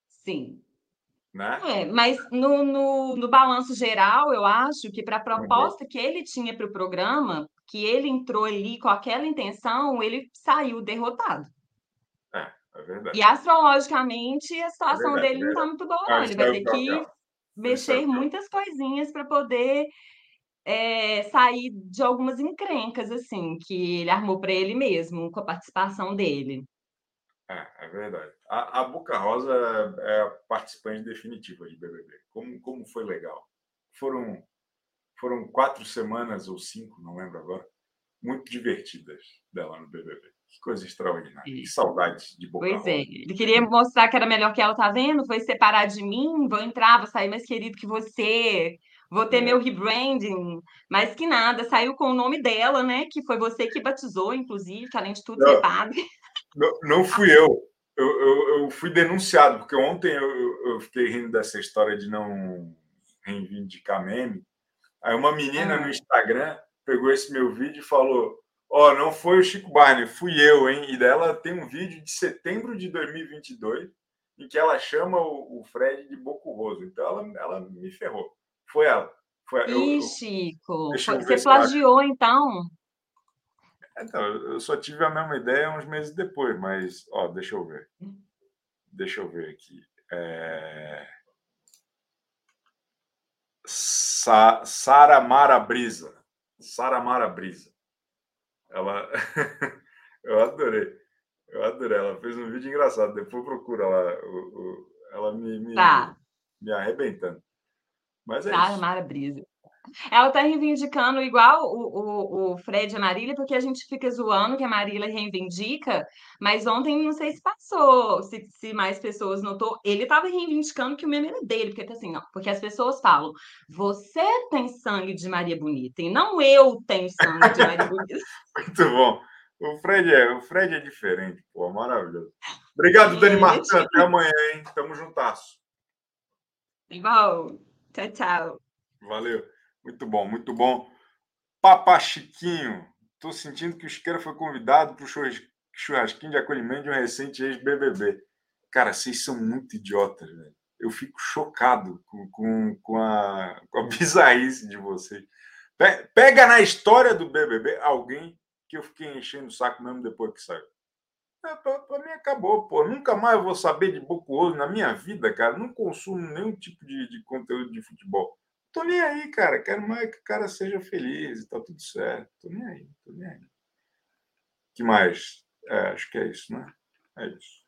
Sim. Né? É, mas no, no, no balanço geral, eu acho que para a proposta que ele tinha para o programa, que ele entrou ali com aquela intenção, ele saiu derrotado. É, é verdade. E astrologicamente, a situação é verdade, dele não está muito boa, não. Ele vai ter que mexer muitas coisinhas para poder é, sair de algumas encrencas, assim, que ele armou para ele mesmo, com a participação dele. É, é verdade. A, a Boca Rosa é a participante definitiva de BBB. Como, como foi legal. Foram, foram quatro semanas ou cinco, não lembro agora, muito divertidas dela no BBB. Que coisa extraordinária. Que saudade de Boca Pois é, Rosa. ele queria mostrar que era melhor que ela, tá vendo? Foi separar de mim, vou entrar, vou sair mais querido que você, vou ter É. meu rebranding, mas que nada, saiu com o nome dela, né? Que foi você que batizou, inclusive, que além de tudo, você é Não. padre. Não, não fui eu. Eu, eu. eu fui denunciado, porque ontem eu, eu- fiquei rindo dessa história de não reivindicar meme. Aí uma menina Ah. no Instagram pegou esse meu vídeo e falou: Ó, não foi o Chico Barney, fui eu, hein? E dela tem um vídeo de setembro de 2022 em que ela chama o, o Fred de Bocurroso. Então ela, ela me ferrou. Foi ela. Foi, Ih, eu- Chico, eu você plagiou, então? Então, eu só tive a mesma ideia uns meses depois, mas, ó, deixa eu ver. Deixa eu ver aqui. É... Sa Sara Mara Brisa. Sara Mara Brisa. Ela. eu adorei. Eu adorei. Ela fez um vídeo engraçado. Depois procura lá. o- o- Ela me, me, Tá. me arrebentando. Mas é Tá, isso. Mara Brisa. Ela tá reivindicando igual o, o, o Fred e a Marília, porque a gente fica zoando que a Marília reivindica, mas ontem não sei se passou, se, se mais pessoas notou. Ele tava reivindicando que o meme era dele, porque assim, ó, porque as pessoas falam, você tem sangue de Maria Bonita, e não eu tenho sangue de Maria Bonita. Muito bom. O Fred é, o Fred é diferente, pô, maravilhoso. Obrigado, Dani Sim, Martin. gente. Até amanhã, hein? Tamo juntasso. Igual. Tchau, tchau. Valeu. Muito bom, muito bom. Papa Chiquinho. Tô sentindo que o Chiqueira foi convidado para o churrasquinho de acolhimento de um recente ex-BBB. Cara, vocês são muito idiotas, velho. Eu fico chocado com, com, com, a, com a bizarrice de vocês. Pe- Pega na história do BBB alguém que eu fiquei enchendo o saco mesmo depois que saiu. É, pra, pra mim acabou, pô. Nunca mais vou saber de Bocuoso na minha vida, cara. Não consumo nenhum tipo de, de conteúdo de futebol. Tô nem aí, cara. Quero mais que o cara seja feliz e tá tudo certo. Tô nem aí, tô nem aí. que mais? É, acho que é isso, né? É isso.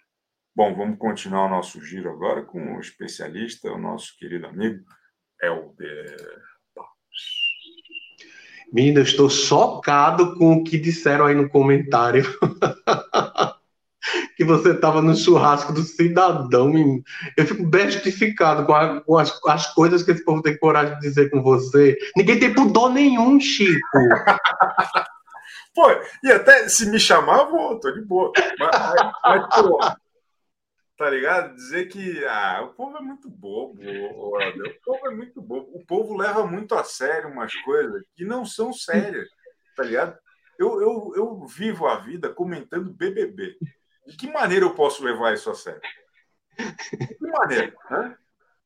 Bom, vamos continuar o nosso giro agora com o especialista, o nosso querido amigo Helder. Menina, eu estou chocado com o que disseram aí no comentário. que você estava no churrasco do cidadão. Eu fico bestificado com, a- com as, as coisas que esse povo tem coragem de dizer com você. Ninguém tem pudor nenhum, Chico. Pô, e até se me chamar, eu vou, tô de boa. Mas, mas, pô, tá ligado? Dizer que ah, o povo é muito bobo, o povo é muito bobo. O povo leva muito a sério umas coisas que não são sérias, tá ligado? Eu, eu, eu vivo a vida comentando BBB. De que maneira eu posso levar isso a sério? De que maneira? Hã?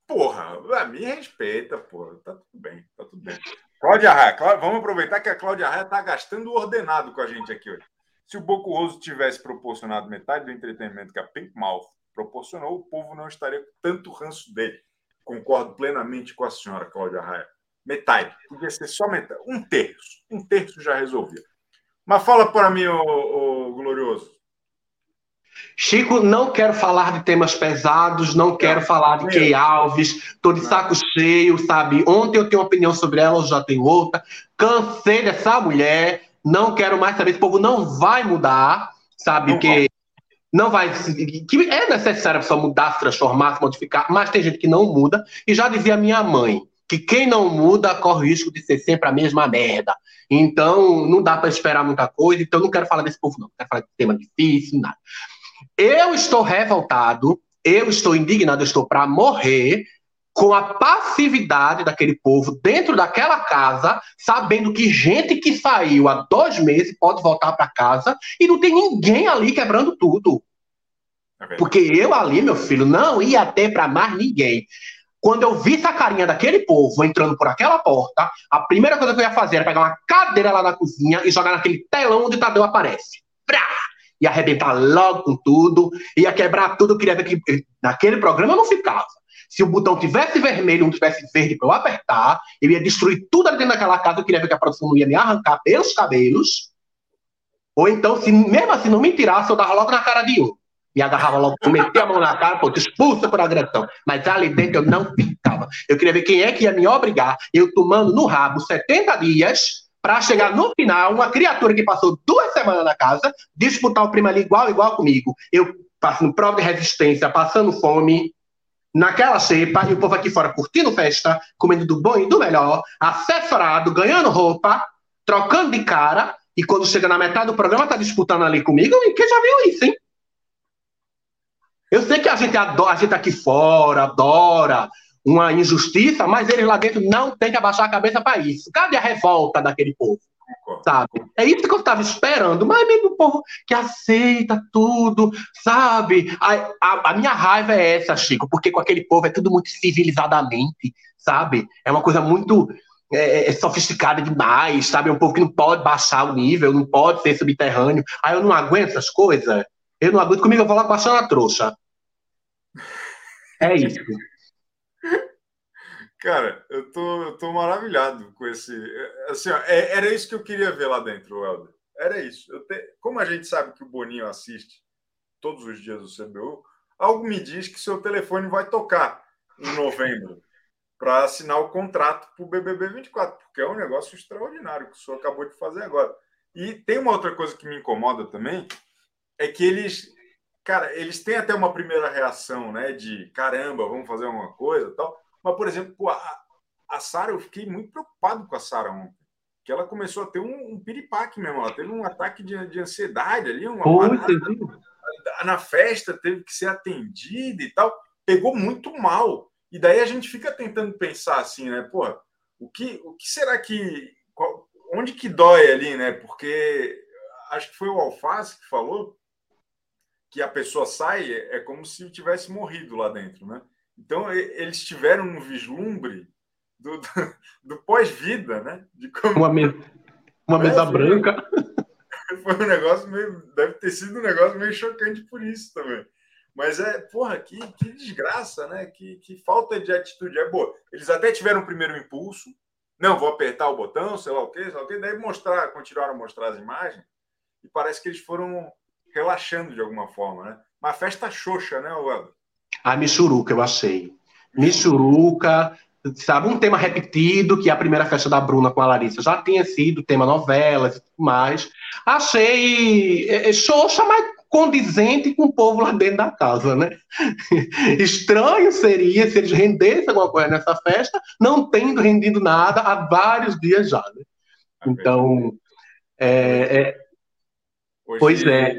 Porra, me respeita, porra. Tá tudo bem, tá tudo bem. Cláudia Raia, vamos aproveitar que a Cláudia Raia está gastando ordenado com a gente aqui hoje. Se o Bocuoso tivesse proporcionado metade do entretenimento que a Pink Mouth proporcionou, o povo não estaria com tanto ranço dele. Concordo plenamente com a senhora, Cláudia Raia. Metade. Podia ser só metade. Um terço. Um terço já resolvia. Mas fala para mim, ô, Glorioso. Chico, não quero falar de temas pesados, não quero falar de Key Alves, tô de saco cheio, sabe? Ontem eu tenho uma opinião sobre ela, hoje já tenho outra. Cansei dessa mulher, não quero mais saber, esse povo não vai mudar, sabe? Não que não vai. Que é necessário a pessoa mudar, se transformar, se modificar, mas tem gente que não muda. E já dizia minha mãe que quem não muda corre o risco de ser sempre a mesma merda. Então, não dá para esperar muita coisa. Então, eu não quero falar desse povo, não. Não quero falar de tema difícil, nada. Eu estou revoltado, eu estou indignado, eu estou para morrer com a passividade daquele povo dentro daquela casa, sabendo que gente que saiu há dois meses pode voltar para casa e não tem ninguém ali quebrando tudo. É Porque eu ali, meu filho, não ia ter para mais ninguém. Quando eu vi essa carinha daquele povo entrando por aquela porta, a primeira coisa que eu ia fazer era pegar uma cadeira lá na cozinha e jogar naquele telão onde Tadeu aparece. Prá! Ia arrebentar logo com tudo, ia quebrar tudo. Eu queria ver que naquele programa eu não ficava. Se o botão tivesse vermelho não tivesse verde para eu apertar, eu ia destruir tudo ali dentro daquela casa. Eu queria ver que a produção não ia me arrancar pelos cabelos. Ou então, se mesmo assim não me tirasse, eu dava logo na cara de um. Me agarrava logo, metia a mão na cara, pô, expulsa por agressão. Mas ali dentro eu não ficava. Eu queria ver quem é que ia me obrigar, eu tomando no rabo 70 dias para chegar no final, uma criatura que passou duas semanas na casa, disputar o primo ali igual, igual comigo. Eu passando prova de resistência, passando fome, naquela cepa, e o povo aqui fora curtindo festa, comendo do bom e do melhor, assessorado, ganhando roupa, trocando de cara, e quando chega na metade do programa, tá disputando ali comigo, e quem já viu isso, hein? Eu sei que a gente adora, a gente aqui fora adora uma injustiça, mas eles lá dentro não tem que abaixar a cabeça para isso. Cadê a revolta daquele povo? Sabe? É isso que eu estava esperando, mas mesmo o povo que aceita tudo, sabe? A, a, a, minha raiva é essa, Chico, porque com aquele povo é tudo muito civilizadamente, sabe? É uma coisa muito é, é sofisticada demais, sabe? É um povo que não pode baixar o nível, não pode ser subterrâneo. Aí eu não aguento essas coisas. Eu não aguento comigo, eu vou lá passando a trouxa. É isso. Cara, eu tô, eu tô maravilhado com esse. Assim, ó, é, era isso que eu queria ver lá dentro, Helder. Era isso. Te, como a gente sabe que o Boninho assiste todos os dias o CBU, algo me diz que seu telefone vai tocar em novembro para assinar o contrato para o BBB 24, porque é um negócio extraordinário que o senhor acabou de fazer agora. E tem uma outra coisa que me incomoda também, é que eles, cara, eles têm até uma primeira reação, né, de caramba, vamos fazer uma coisa, tal. Mas por exemplo, a, a Sara, eu fiquei muito preocupado com a Sara ontem, que ela começou a ter um, um piripaque mesmo, ela teve um ataque de, de ansiedade ali, uma parada, na festa teve que ser atendida e tal, pegou muito mal. E daí a gente fica tentando pensar assim, né, pô, o que, o que será que qual, onde que dói ali, né? Porque acho que foi o Alface que falou que a pessoa sai é como se tivesse morrido lá dentro, né? Então eles tiveram um vislumbre do, do, do pós-vida, né? De como... Uma, me... uma mesa é, branca. Foi um negócio meio. Deve ter sido um negócio meio chocante por isso também. Mas é, porra, que, que desgraça, né? Que, que falta de atitude. É boa. Eles até tiveram um primeiro impulso. Não, vou apertar o botão, sei lá o quê, sei lá o quê. Daí mostrar, continuaram a mostrar as imagens. E parece que eles foram relaxando de alguma forma, né? Uma festa xoxa, né, Wado? A Missuruca, eu achei. Missuruca, sabe, um tema repetido, que é a primeira festa da Bruna com a Larissa já tinha sido tema novelas e tudo mais. Achei é, é, xoxa, mas condizente com o povo lá dentro da casa, né? Estranho seria se eles rendessem alguma coisa nessa festa, não tendo rendido nada há vários dias já, né? Então, é, é, Hoje, pois é.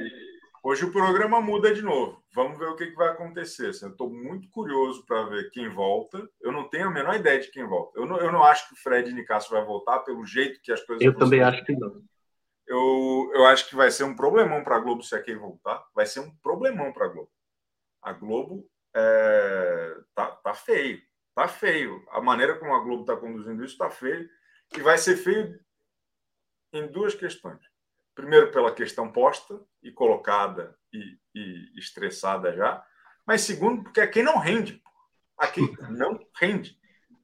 Hoje o programa muda de novo. Vamos ver o que, que vai acontecer. Assim, eu estou muito curioso para ver quem volta. Eu não tenho a menor ideia de quem volta. Eu não, eu não acho que o Fred Nicasso vai voltar pelo jeito que as coisas. Eu também acho que não. Eu, eu acho que vai ser um problemão para a Globo se é quem voltar. Vai ser um problemão para a Globo. A Globo é, tá, tá feio. Tá feio. A maneira como a Globo está conduzindo isso está feio. E vai ser feio em duas questões. Primeiro, pela questão posta e colocada e, e estressada já. Mas segundo, porque aqui não rende. Aqui não rende.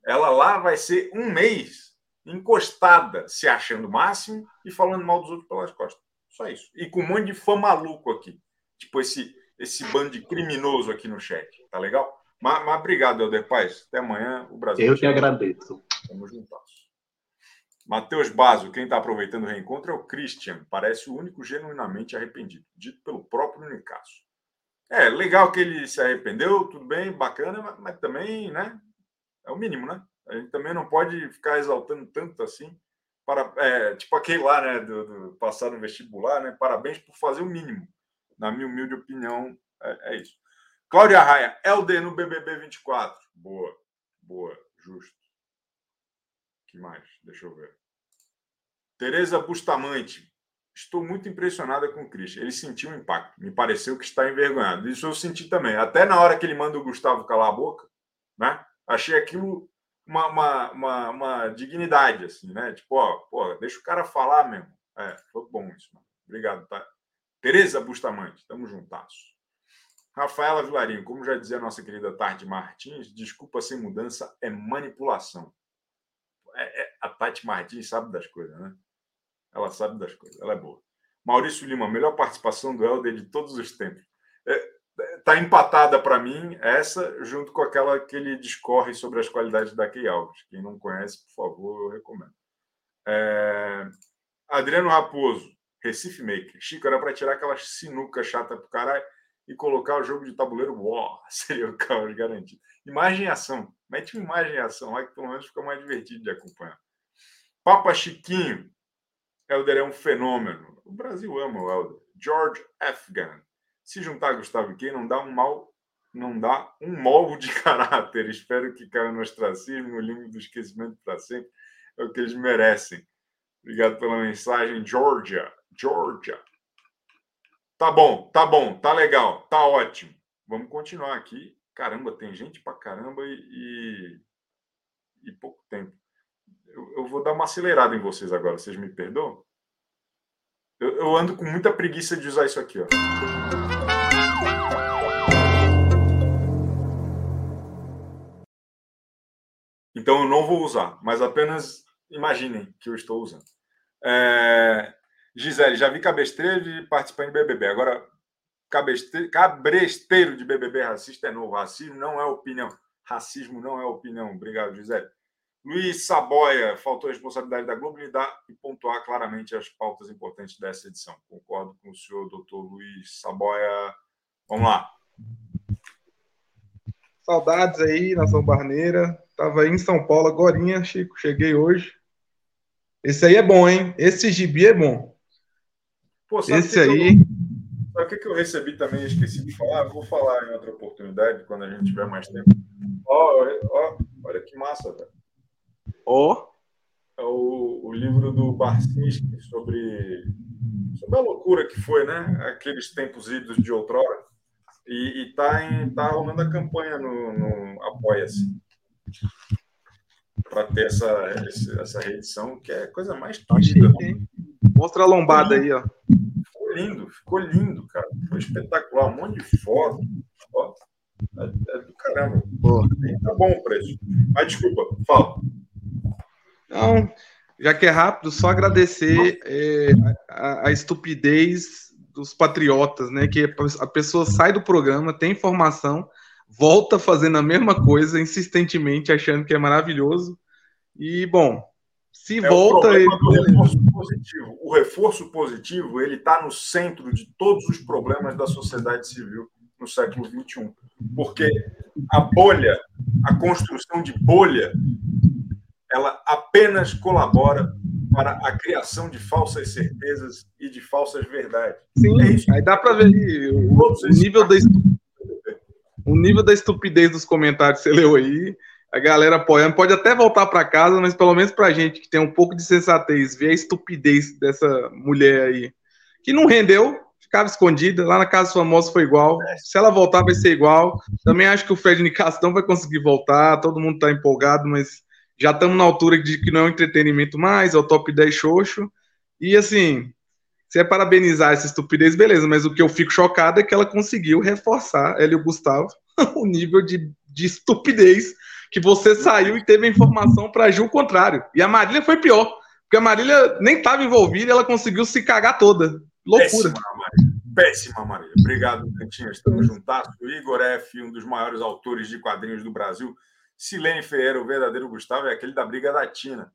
Ela lá vai ser um mês encostada, se achando máximo e falando mal dos outros pelas costas. Só isso. E com um monte de fã maluco aqui. Tipo esse, esse bando de criminoso aqui no chat. Tá legal? Mas, mas obrigado, Helder Paz. Até amanhã. O Brasil. Eu que agradeço. Tamo juntos. Matheus Baso, quem está aproveitando o reencontro é o Christian, parece o único genuinamente arrependido, dito pelo próprio Nicasso. É, legal que ele se arrependeu, tudo bem, bacana, mas, mas, também, né? É o mínimo, né? A gente também não pode ficar exaltando tanto assim. Para, é, tipo aquele lá, né? Do, do, passar no vestibular, né? Parabéns por fazer o mínimo. Na minha humilde opinião, é, é isso. Cláudia Raia, LD no BBB 24. Boa, que mais? Deixa eu ver. Tereza Bustamante. Estou muito impressionada com o Christian. Ele sentiu um impacto. Me pareceu que está envergonhado. Isso eu senti também. Até na hora que ele manda o Gustavo calar a boca, né? Achei aquilo uma, uma, uma, uma dignidade, assim, né? Tipo, ó, pô, deixa o cara falar mesmo. É, foi bom isso, mano. Obrigado, tá? Tereza Bustamante, tamo juntasso. Rafaela Vilarinho, como já dizia a nossa querida Tarde Martins, desculpa sem mudança é manipulação é, é, a Tati Martins sabe das coisas, né? Ela sabe das coisas, ela é boa. Maurício Lima, melhor participação do Helder de todos os tempos. É, tá empatada para mim essa, junto com aquela que ele discorre sobre as qualidades da Key Alves. Quem não conhece, por favor, eu recomendo. É... Adriano Raposo, Recife Maker. Chico, era para tirar aquela sinuca chata pro caralho e colocar o jogo de tabuleiro War. Seria o caos garantido. Imagem e ação. Mete uma imagem e ação lá que pelo menos fica mais divertido de acompanhar. Papa Chiquinho. Helder é um fenômeno. O Brasil ama o Helder. George Afghan. Se juntar Gustavo e quem não dá um mal, não dá um molde de caráter. Espero que caia no ostracismo, no limbo do esquecimento para sempre. É o que eles merecem. Obrigado pela mensagem, Georgia. Georgia. Tá bom, tá bom, tá legal, tá ótimo. Vamos continuar aqui. Caramba, tem gente pra caramba e, e, e pouco tempo. Eu, eu, vou dar uma acelerada em vocês agora, vocês me perdoam? Eu, eu ando com muita preguiça de usar isso aqui, ó. Então eu não vou usar, mas apenas imaginem que eu estou usando. É... Gisele, já vi participando de BBB. Agora. Cabresteiro de BBB racista é novo. Racismo não é opinião. Racismo não é opinião. Obrigado, Gisele. Luiz Saboia, faltou a responsabilidade da Globo lidar e pontuar claramente as pautas importantes dessa edição. Concordo com o senhor, doutor Luiz Saboia. Vamos lá. Saudades aí, Nação Barneira. Tava aí em São Paulo agora, Chico. Cheguei hoje. Esse aí é bom, hein? Esse gibi é bom. Pô, Esse aí. Eu, que eu recebi também? Esqueci de falar. Vou falar em outra oportunidade, quando a gente tiver mais tempo. Ó, oh, oh, olha que massa, velho. Ó. Oh. É o, o livro do Barcinski sobre, sobre a loucura que foi, né? Aqueles tempos idos de outrora. E, e tá, em, tá rolando a campanha no, no Apoia-se para ter essa, essa reedição, que é a coisa mais tímida. Mostra a lombada aí, ó. Ficou lindo, ficou lindo, cara. Foi espetacular, um monte de foto. Ó, é, é do caramba. Pô. Tá bom o preço. Mas desculpa, fala. Não, já que é rápido, só agradecer é, a, a, estupidez dos patriotas, né? Que a pessoa sai do programa, tem informação, volta fazendo a mesma coisa insistentemente, achando que é maravilhoso. E, bom, se é volta. O, ele... reforço positivo. o reforço positivo ele está no centro de todos os problemas da sociedade civil no século XXI. Porque a bolha, a construção de bolha, ela apenas colabora para a criação de falsas certezas e de falsas verdades. Sim, é aí dá para ver o, o nível da o nível da estupidez dos comentários que você leu aí, a galera apoiando, pode até voltar para casa, mas pelo menos para gente que tem um pouco de sensatez, ver a estupidez dessa mulher aí, que não rendeu, ficava escondida, lá na Casa Famosa foi igual, se ela voltar vai ser igual, também acho que o Fred Nicasso não vai conseguir voltar, todo mundo está empolgado, mas já estamos na altura de que não é um entretenimento mais, é o top 10 xoxo, e assim, se é parabenizar essa estupidez, beleza, mas o que eu fico chocado é que ela conseguiu reforçar, ela e o Gustavo, o nível de, de estupidez que você saiu e teve a informação para agir o contrário. E a Marília foi pior, porque a Marília nem estava envolvida e ela conseguiu se cagar toda. Loucura. Péssima, Marília. Péssima, Marília. Obrigado, Cantinha. Estamos juntados. O Igor F., um dos maiores autores de quadrinhos do Brasil. Silene Ferreira, o verdadeiro Gustavo, é aquele da briga da Tina.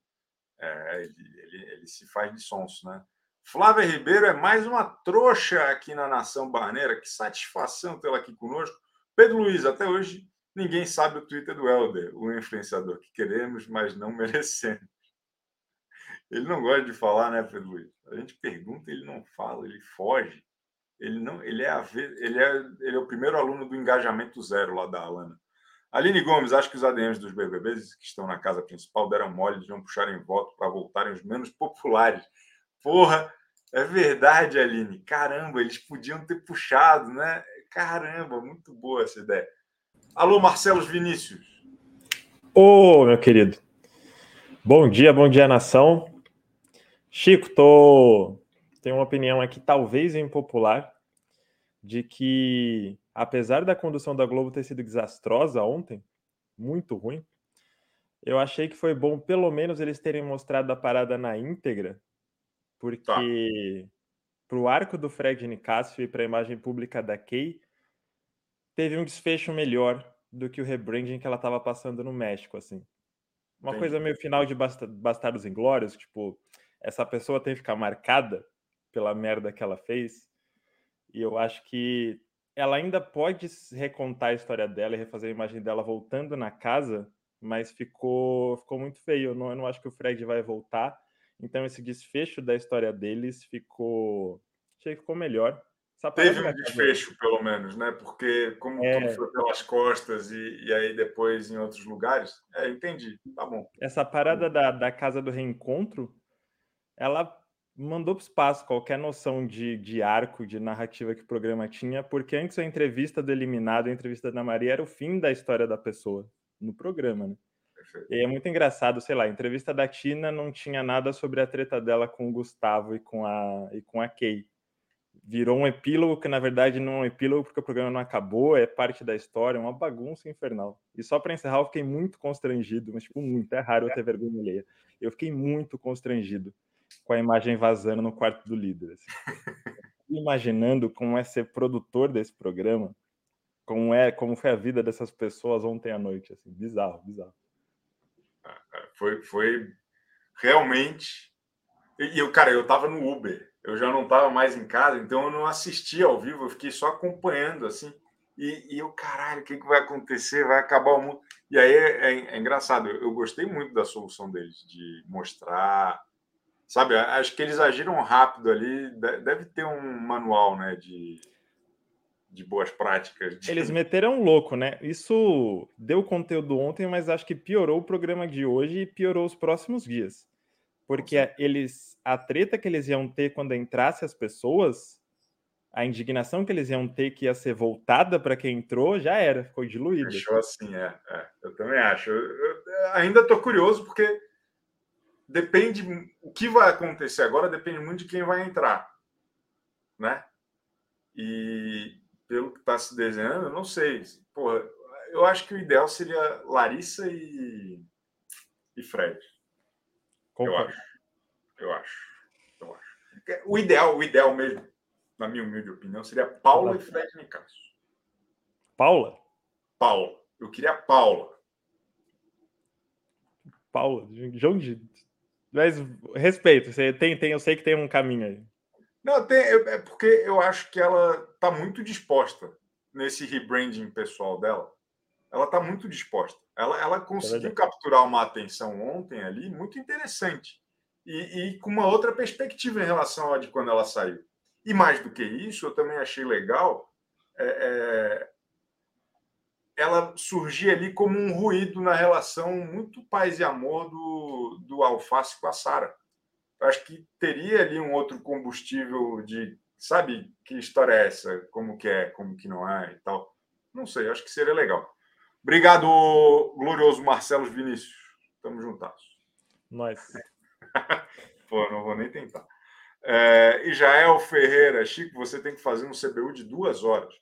É, ele, ele, ele se faz de sonso, né? Flávia Ribeiro é mais uma trouxa aqui na Nação Barneira. Que satisfação tê-la aqui conosco. Pedro Luiz, até hoje ninguém sabe o Twitter do Helder, o influenciador que queremos, mas não merecemos. Ele não gosta de falar, né, Pedro Luiz? A gente pergunta, ele não fala, ele foge. Ele não, ele é, a, ele é, ele é o primeiro aluno do engajamento zero lá da Alana. Aline Gomes, acho que os ADMs dos BBBs que estão na casa principal deram mole de não puxarem voto para voltarem os menos populares. Porra, é verdade, Aline. Caramba, eles podiam ter puxado, né? Caramba, muito boa essa ideia. Alô, Marcelo Vinícius. Ô, meu querido. Bom dia, bom dia, nação. Chico, tô... tenho uma opinião aqui, talvez impopular, de que, apesar da condução da Globo ter sido desastrosa ontem, muito ruim, eu achei que foi bom, pelo menos, eles terem mostrado a parada na íntegra porque tá. para o arco do Fred Nicásio e para a imagem pública da Kay, teve um desfecho melhor do que o rebranding que ela estava passando no México, assim. Uma Entendi. coisa meio final de Basta- Bastardos Inglórios, tipo, essa pessoa tem que ficar marcada pela merda que ela fez. E eu acho que ela ainda pode recontar a história dela e refazer a imagem dela voltando na casa, mas ficou, ficou muito feio. Eu não, eu não acho que o Fred vai voltar. Então esse desfecho da história deles ficou. Achei que ficou melhor. Teve um desfecho, pelo menos, né? Porque como É. tudo foi pelas costas e, e aí depois em outros lugares, é, entendi. Tá bom. essa parada da, da casa do reencontro, ela mandou para o espaço qualquer noção de, de arco, de narrativa que o programa tinha, porque antes a entrevista do eliminado, a entrevista da Maria, era o fim da história da pessoa no programa, né? E é muito engraçado, sei lá, a entrevista da Tina não tinha nada sobre a treta dela com o Gustavo e com a, e com a Kay. Virou um epílogo que, na verdade, não é um epílogo porque o programa não acabou, é parte da história, é uma bagunça infernal. E só para encerrar, eu fiquei muito constrangido, mas, tipo, muito. É raro eu ter vergonha alheia. Eu fiquei muito constrangido com a imagem vazando no quarto do líder. assim. Imaginando como é ser produtor desse programa, como é, como foi a vida dessas pessoas ontem à noite, assim, bizarro, bizarro. Foi, foi realmente. E, eu, cara, eu tava no Uber, eu já não tava mais em casa, então eu não assisti ao vivo, eu fiquei só acompanhando, assim. E, e eu, caralho, o que, que vai acontecer? Vai acabar o mundo. E aí é, é- é engraçado, eu, eu gostei muito da solução deles, de mostrar. Sabe, acho que eles agiram rápido ali. de- Deve ter um manual, né, de, de boas práticas. de- Eles meteram louco, né? Isso deu conteúdo ontem, mas acho que piorou o programa de hoje e piorou os próximos dias. Porque eles, a treta que eles iam ter quando entrasse as pessoas, a indignação que eles iam ter que ia ser voltada para quem entrou, já era, ficou diluída. Fechou assim, é, é. Eu também acho. Eu, eu ainda estou curioso porque depende o que vai acontecer agora depende muito de quem vai entrar, né? E pelo que está se desenhando, eu não sei. Porra, eu acho que o ideal seria Larissa e, e Fred. Eu Concordo. acho. Eu acho. Eu acho. O ideal, o ideal mesmo, na minha humilde opinião, seria Paula e Fred Nicasso. Paula? Paula. Eu queria Paula. Paula, João de. Mas respeito, você tem, tem, eu sei que tem um caminho aí. Não, tem, é é porque eu acho que ela está muito disposta nesse rebranding pessoal dela. Ela está muito disposta. Ela, ela conseguiu capturar uma atenção ontem ali muito interessante e, e com uma outra perspectiva em relação a de quando ela saiu. E mais do que isso, eu também achei legal é, é, ela surgir ali como um ruído na relação muito paz e amor do, do Alface com a Sara. Acho que teria ali um outro combustível de, sabe, que história é essa? Como que é, como que não é e tal. Não sei, acho que seria legal. Obrigado, glorioso Marcelo Vinícius. Tamo juntados. Nós. Pô, não vou nem tentar. É, Israel Ferreira, Chico, você tem que fazer um CBU de duas horas.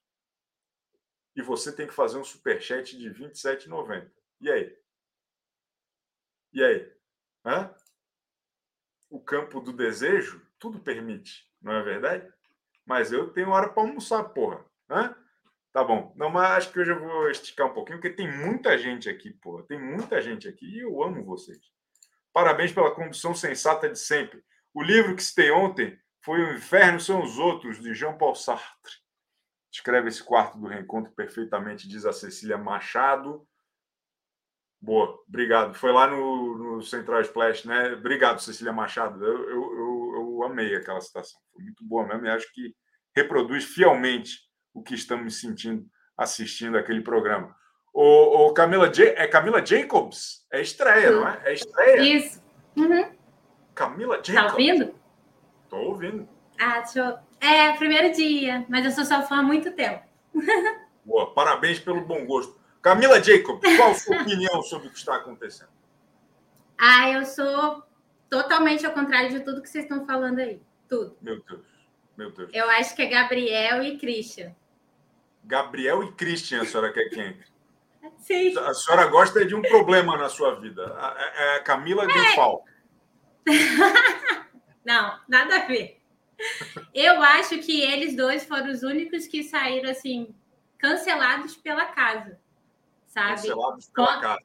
E você tem que fazer um superchat de R$ 27,90. E aí? E aí? Hã? O campo do desejo, tudo permite, não é verdade? Mas eu tenho hora para almoçar, porra. Hã? Tá bom. Não, mas acho que hoje eu vou esticar um pouquinho, porque tem muita gente aqui, porra. Tem muita gente aqui e eu amo vocês. Parabéns pela condução sensata de sempre. O livro que citei ontem foi O Inferno São os Outros, de Jean Paul Sartre. Escreve esse quarto do reencontro perfeitamente, diz a Cecília Machado. Boa, obrigado. Foi lá no, no Central Splash, né? Obrigado, Cecília Machado. Eu, eu, eu, eu amei aquela citação. Foi muito boa mesmo e acho que reproduz fielmente o que estamos sentindo assistindo aquele programa. O, o Camila, Ja- é Camila Jacobs? É estreia, não é? É estreia. Isso. Uhum. Camila Jacobs. Tá ouvindo? Tô ouvindo. Ah, deixa eu... É, primeiro dia, mas eu sou sua fã há muito tempo. Boa, parabéns pelo bom gosto. Camila Jacobs, qual a sua opinião sobre o que está acontecendo? Ah, eu sou totalmente ao contrário de tudo que vocês estão falando aí. Tudo. Meu Deus, meu Deus. Eu acho que é Gabriel e Christian. Gabriel e Christian, a senhora quer que entre. Sim. A senhora gosta de um problema na sua vida. A, a- a Camila Grifal. Não, nada a ver. Eu acho que eles dois foram os únicos que saíram assim cancelados pela casa, sabe? Cancelados pela casa.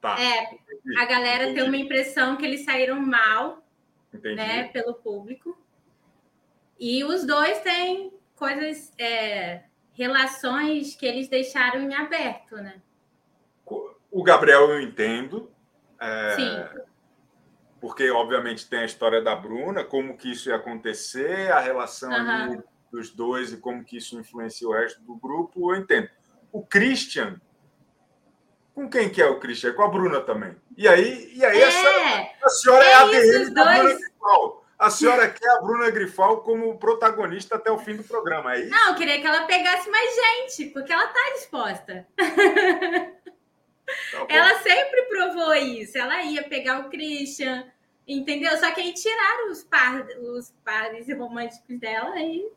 tá. É, Entendi, a galera entendi, tem uma impressão que eles saíram mal, entendi. né, pelo público. E os dois têm coisas, é, relações que eles deixaram em aberto, né? O Gabriel eu entendo. é, Sim. Porque, obviamente, tem a história da Bruna, como que isso ia acontecer, a relação ali Aham. dos dois e como que isso influencia o resto do grupo, eu entendo. O Christian, com quem que é o Christian? Com a Bruna também. E aí, e aí essa, É, a senhora é, é a os da Bruna. A senhora quer a Bruna Grifal como protagonista até o fim do programa, é isso? não, eu queria que ela pegasse mais gente, porque ela tá disposta. Tá. Ela sempre provou isso. Ela ia pegar o Christian, entendeu? Só que aí tiraram os, par, os pares românticos dela e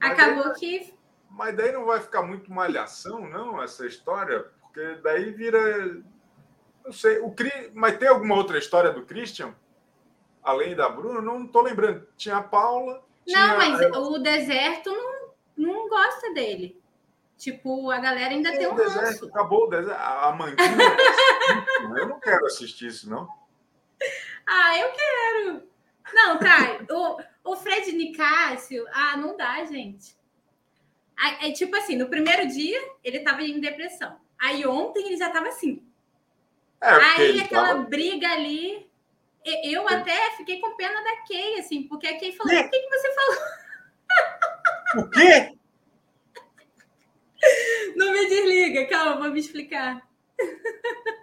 Mas acabou aí- que. Mas daí não vai ficar muito malhação, não, essa história? Porque daí vira. Não sei. O Cri... Mas tem alguma outra história do Christian? Além da Bruna? Não estou lembrando. Tinha a Paula. Tinha Não, mas o deserto não, não gosta dele. Tipo, a galera ainda tem o um deserto, ranço. acabou o deserto. A Manguinha. eu não quero assistir isso, não. Ah, eu quero. Não, tá. O, o Fred Nicásio, ah, não dá, gente. É tipo assim, no primeiro dia ele tava em depressão. Aí ontem ele já tava assim. É, Aí aquela tava- briga ali. Eu até fiquei com pena da Kay, assim, porque a Kay falou: por que, que você falou? O quê? Não me desliga, calma, vou me explicar.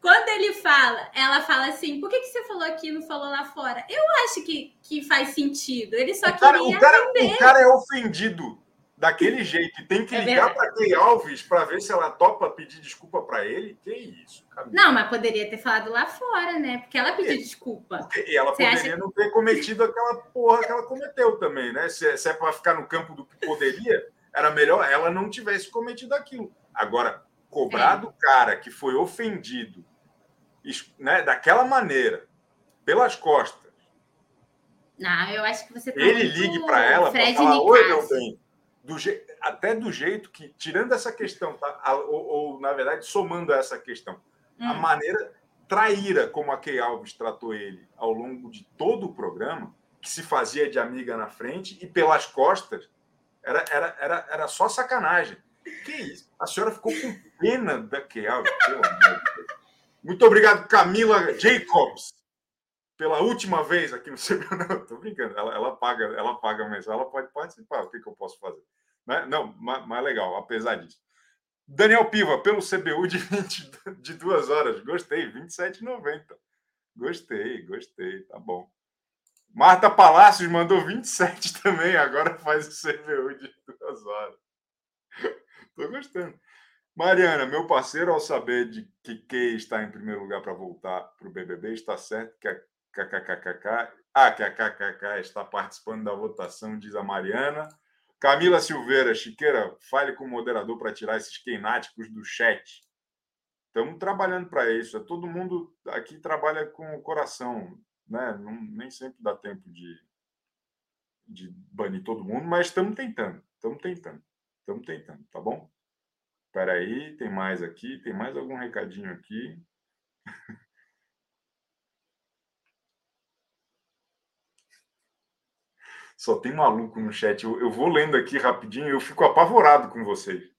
Quando ele fala, ela fala assim: por que, que você falou aqui e não falou lá fora? Eu acho que, que faz sentido. Ele só O cara, queria o, cara, o cara é ofendido daquele jeito. E tem que É ligar para Key Alves para ver se ela topa pedir desculpa para ele. Que isso, cara. Não, mas poderia ter falado lá fora, né? Porque ela pediu desculpa. E ela Você poderia acha- não ter cometido aquela porra que ela cometeu também, né? Se, se é para ficar no campo do que poderia, era melhor ela não tivesse cometido aquilo. Agora, cobrar É. do cara que foi ofendido né, daquela maneira, pelas costas, Não, eu acho que você tá ele ligue para ela para Fred falar: Oi, meu bem. Do je... Até do jeito que, tirando essa questão, tá? A- ou, ou, na verdade, somando a essa questão, a Hum. maneira traíra como a Key Alves tratou ele ao longo de todo o programa, que se fazia de amiga na frente e pelas costas, era, era, era, era só sacanagem. Que isso? A senhora ficou com pena da Key Alves. pelo amor de Deus. Muito obrigado, Camila Jacobs, pela última vez aqui no seu Não, tô brincando. Ela, ela paga, ela paga mesmo. Ela pode participar. O que, que eu posso fazer? Né? Não, mas, mas legal, apesar disso. Daniel Piva, pelo CBU de 20, de duas horas. Gostei, 27,90. Gostei, gostei, tá bom. Marta Palácios mandou 27 também, agora faz o CBU de duas horas. Tô gostando. Mariana, meu parceiro, ao saber de que Kay está em primeiro lugar para voltar para o BBB, está certo que a KKKKK, ah, que a KKK está participando da votação, diz a Mariana. Camila Silveira, Chiqueira, fale com o moderador para tirar esses queináticos do chat. Estamos trabalhando para isso. É Todo mundo aqui trabalha com o coração, né? Não, nem sempre dá tempo de, de banir todo mundo, mas estamos tentando, estamos tentando, estamos tentando, tá bom? Espera aí, tem mais aqui, tem mais algum recadinho aqui. Só tem maluco no chat. Eu, eu vou lendo aqui rapidinho, eu fico apavorado com vocês.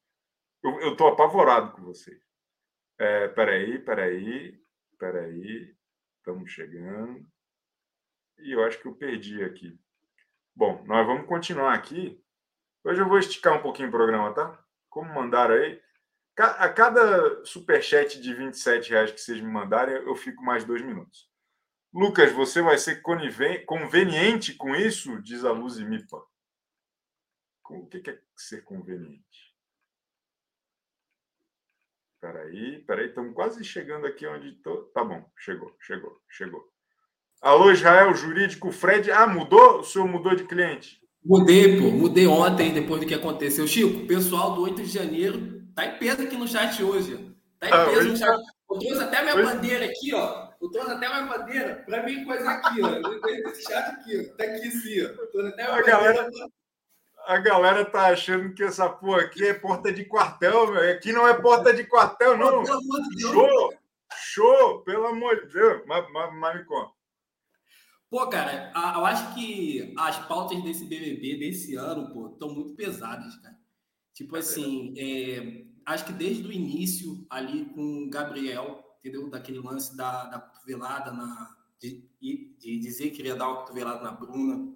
Eu, tô apavorado com vocês. É, peraí, peraí, peraí. Estamos chegando. E eu acho que eu perdi aqui. Bom, nós vamos continuar aqui. Hoje eu vou esticar um pouquinho o programa, tá? Como mandaram aí. A cada superchat de 27 reais que vocês me mandarem, eu fico mais dois minutos. Lucas, você vai ser conveniente com isso? Diz a Luz Mipa. Com- O que é ser conveniente? Peraí, peraí, estamos quase chegando aqui onde tô. Tá bom, chegou, chegou, chegou. Alô, Israel, jurídico Fred. Ah, mudou? O senhor mudou de cliente? Mudei, pô. Mudei ontem, depois do que aconteceu. Chico, o pessoal do 8 de janeiro tá em peso aqui no chat hoje. Tá em Ah, peso hoje no chat. Eu trouxe até minha hoje- bandeira aqui, ó. Eu trouxe até minha bandeira pra mim coisa aqui, ó. Esse chat aqui, ó. Tá aqui sim, ó. Até A galera- a galera tá achando que essa porra aqui é porta de quartel, velho. Aqui não é porta de quartel, não. Pelo amor de Deus. Show! Show! Pelo amor de Deus. Mas, mas, mas me conta. Pô, cara, eu acho que as pautas desse BBB desse ano, pô, estão muito pesadas, cara. Tipo assim, é, acho que desde o início ali com o Gabriel, entendeu? Daquele lance da, da cotovelada na. De, de dizer que iria dar uma cotovelada na Bruna.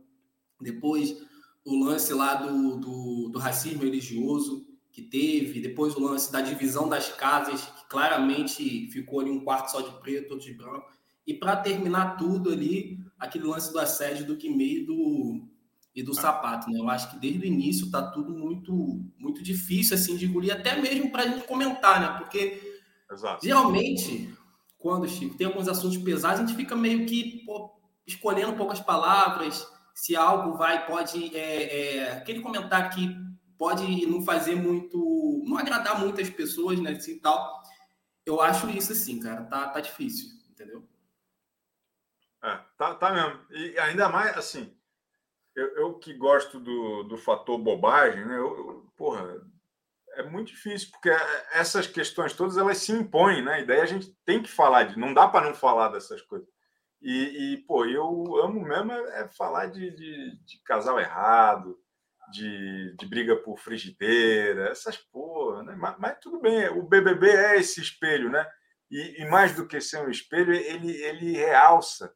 Depois o lance lá do, do, do racismo religioso que teve. Depois o lance da divisão das casas, que claramente ficou ali um quarto só de preto, outro de branco. E para terminar tudo ali, aquele lance do assédio do Guimê e do, e do sapato, né? Eu acho que desde o início tá tudo muito muito difícil assim de engolir, até mesmo para a gente comentar, né? Porque Exato. geralmente, quando Chico tem alguns assuntos pesados, a gente fica meio que pô, escolhendo poucas palavras, se algo vai, pode. É, é, aquele comentário que pode não fazer muito. não agradar muitas pessoas, né? Assim, tal. Eu acho isso assim, cara, tá, tá difícil, entendeu? É, tá, tá mesmo. E ainda mais, assim, eu, eu que gosto do, do fator bobagem, né? Eu, eu- porra, é muito difícil, porque essas questões todas elas se impõem, né? E daí a gente tem que falar de. Não dá para não falar dessas coisas. E, e, pô, eu amo mesmo é, é falar de, de, de casal errado, de, de briga por frigideira, essas porra, né? Mas, mas tudo bem, o BBB é esse espelho, né? E, e mais do que ser um espelho, ele, ele realça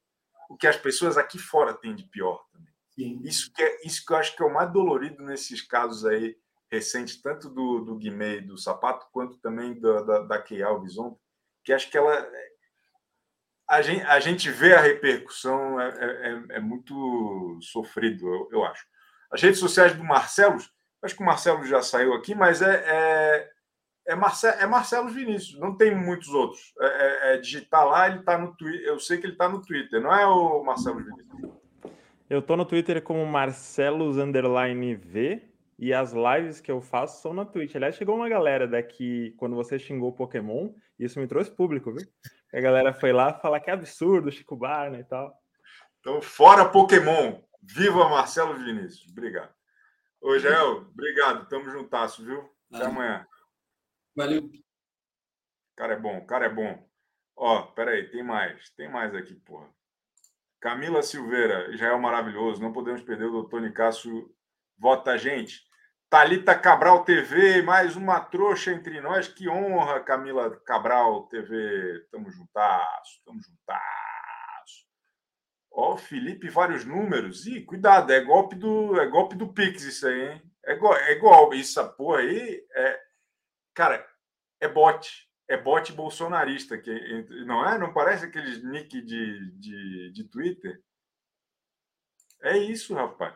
o que as pessoas aqui fora têm de pior também. Sim. Isso que, é, isso que eu acho que é o mais dolorido nesses casos aí recentes, tanto do, do Guimê e do Sapato, quanto também da, da, da Key Alves ontem, que acho que ela. A gente, a gente vê a repercussão, é, é, é muito sofrido, eu, eu acho. As redes sociais do Marcelo, acho que o Marcelo já saiu aqui, mas é, é, é, Marce, é Marcelo Vinícius, não tem muitos outros. É, é- é digitar lá, ele está no Twitter. Eu sei que ele está no Twitter, não é o Marcelo Vinícius? Eu tô no Twitter como Marcelos V e as lives que eu faço são na Twitch. Aliás, chegou uma galera daqui quando você xingou o Pokémon, e isso me trouxe público, viu? A galera foi lá falar que é absurdo, Chico Barney e tal. Então, fora Pokémon. Viva Marcelo Vinícius. Obrigado. Ô, Jael, obrigado. Tamo juntasso, viu? Até Valeu. amanhã. Valeu. Cara é bom, o cara é bom. Ó, peraí, tem mais. Tem mais aqui, porra. Camila Silveira, Israel maravilhoso. Não podemos perder o doutor Nicásio. Vota a gente. Talita Cabral TV, mais uma trouxa entre nós. Que honra, Camila Cabral TV. Tamo juntasso, tamo juntasso. Ó, Felipe, vários números. Ih, cuidado, é golpe do, é golpe do Pix isso aí, hein? É, go, é golpe. Essa porra aí é. Cara, é bot. É bot bolsonarista. Que, não é? Não parece aqueles nick de, de, de Twitter? É isso, rapaz.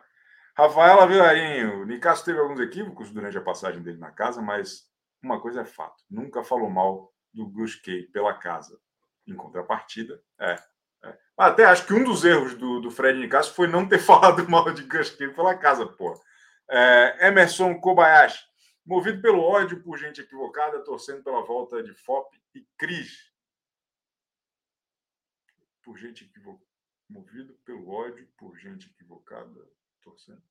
Rafaela Vilarinho, Nicasso teve alguns equívocos durante a passagem dele na casa, mas uma coisa é fato: nunca falou mal do Guskey pela casa. Em contrapartida, é. é. Até acho que um dos erros do, do Fred Nicasso foi não ter falado mal de Guskey pela casa, pô. É, Emerson Kobayashi, movido pelo ódio por gente equivocada, torcendo pela volta de FOP e Cris. Por gente equivocada. Movido pelo ódio por gente equivocada, torcendo.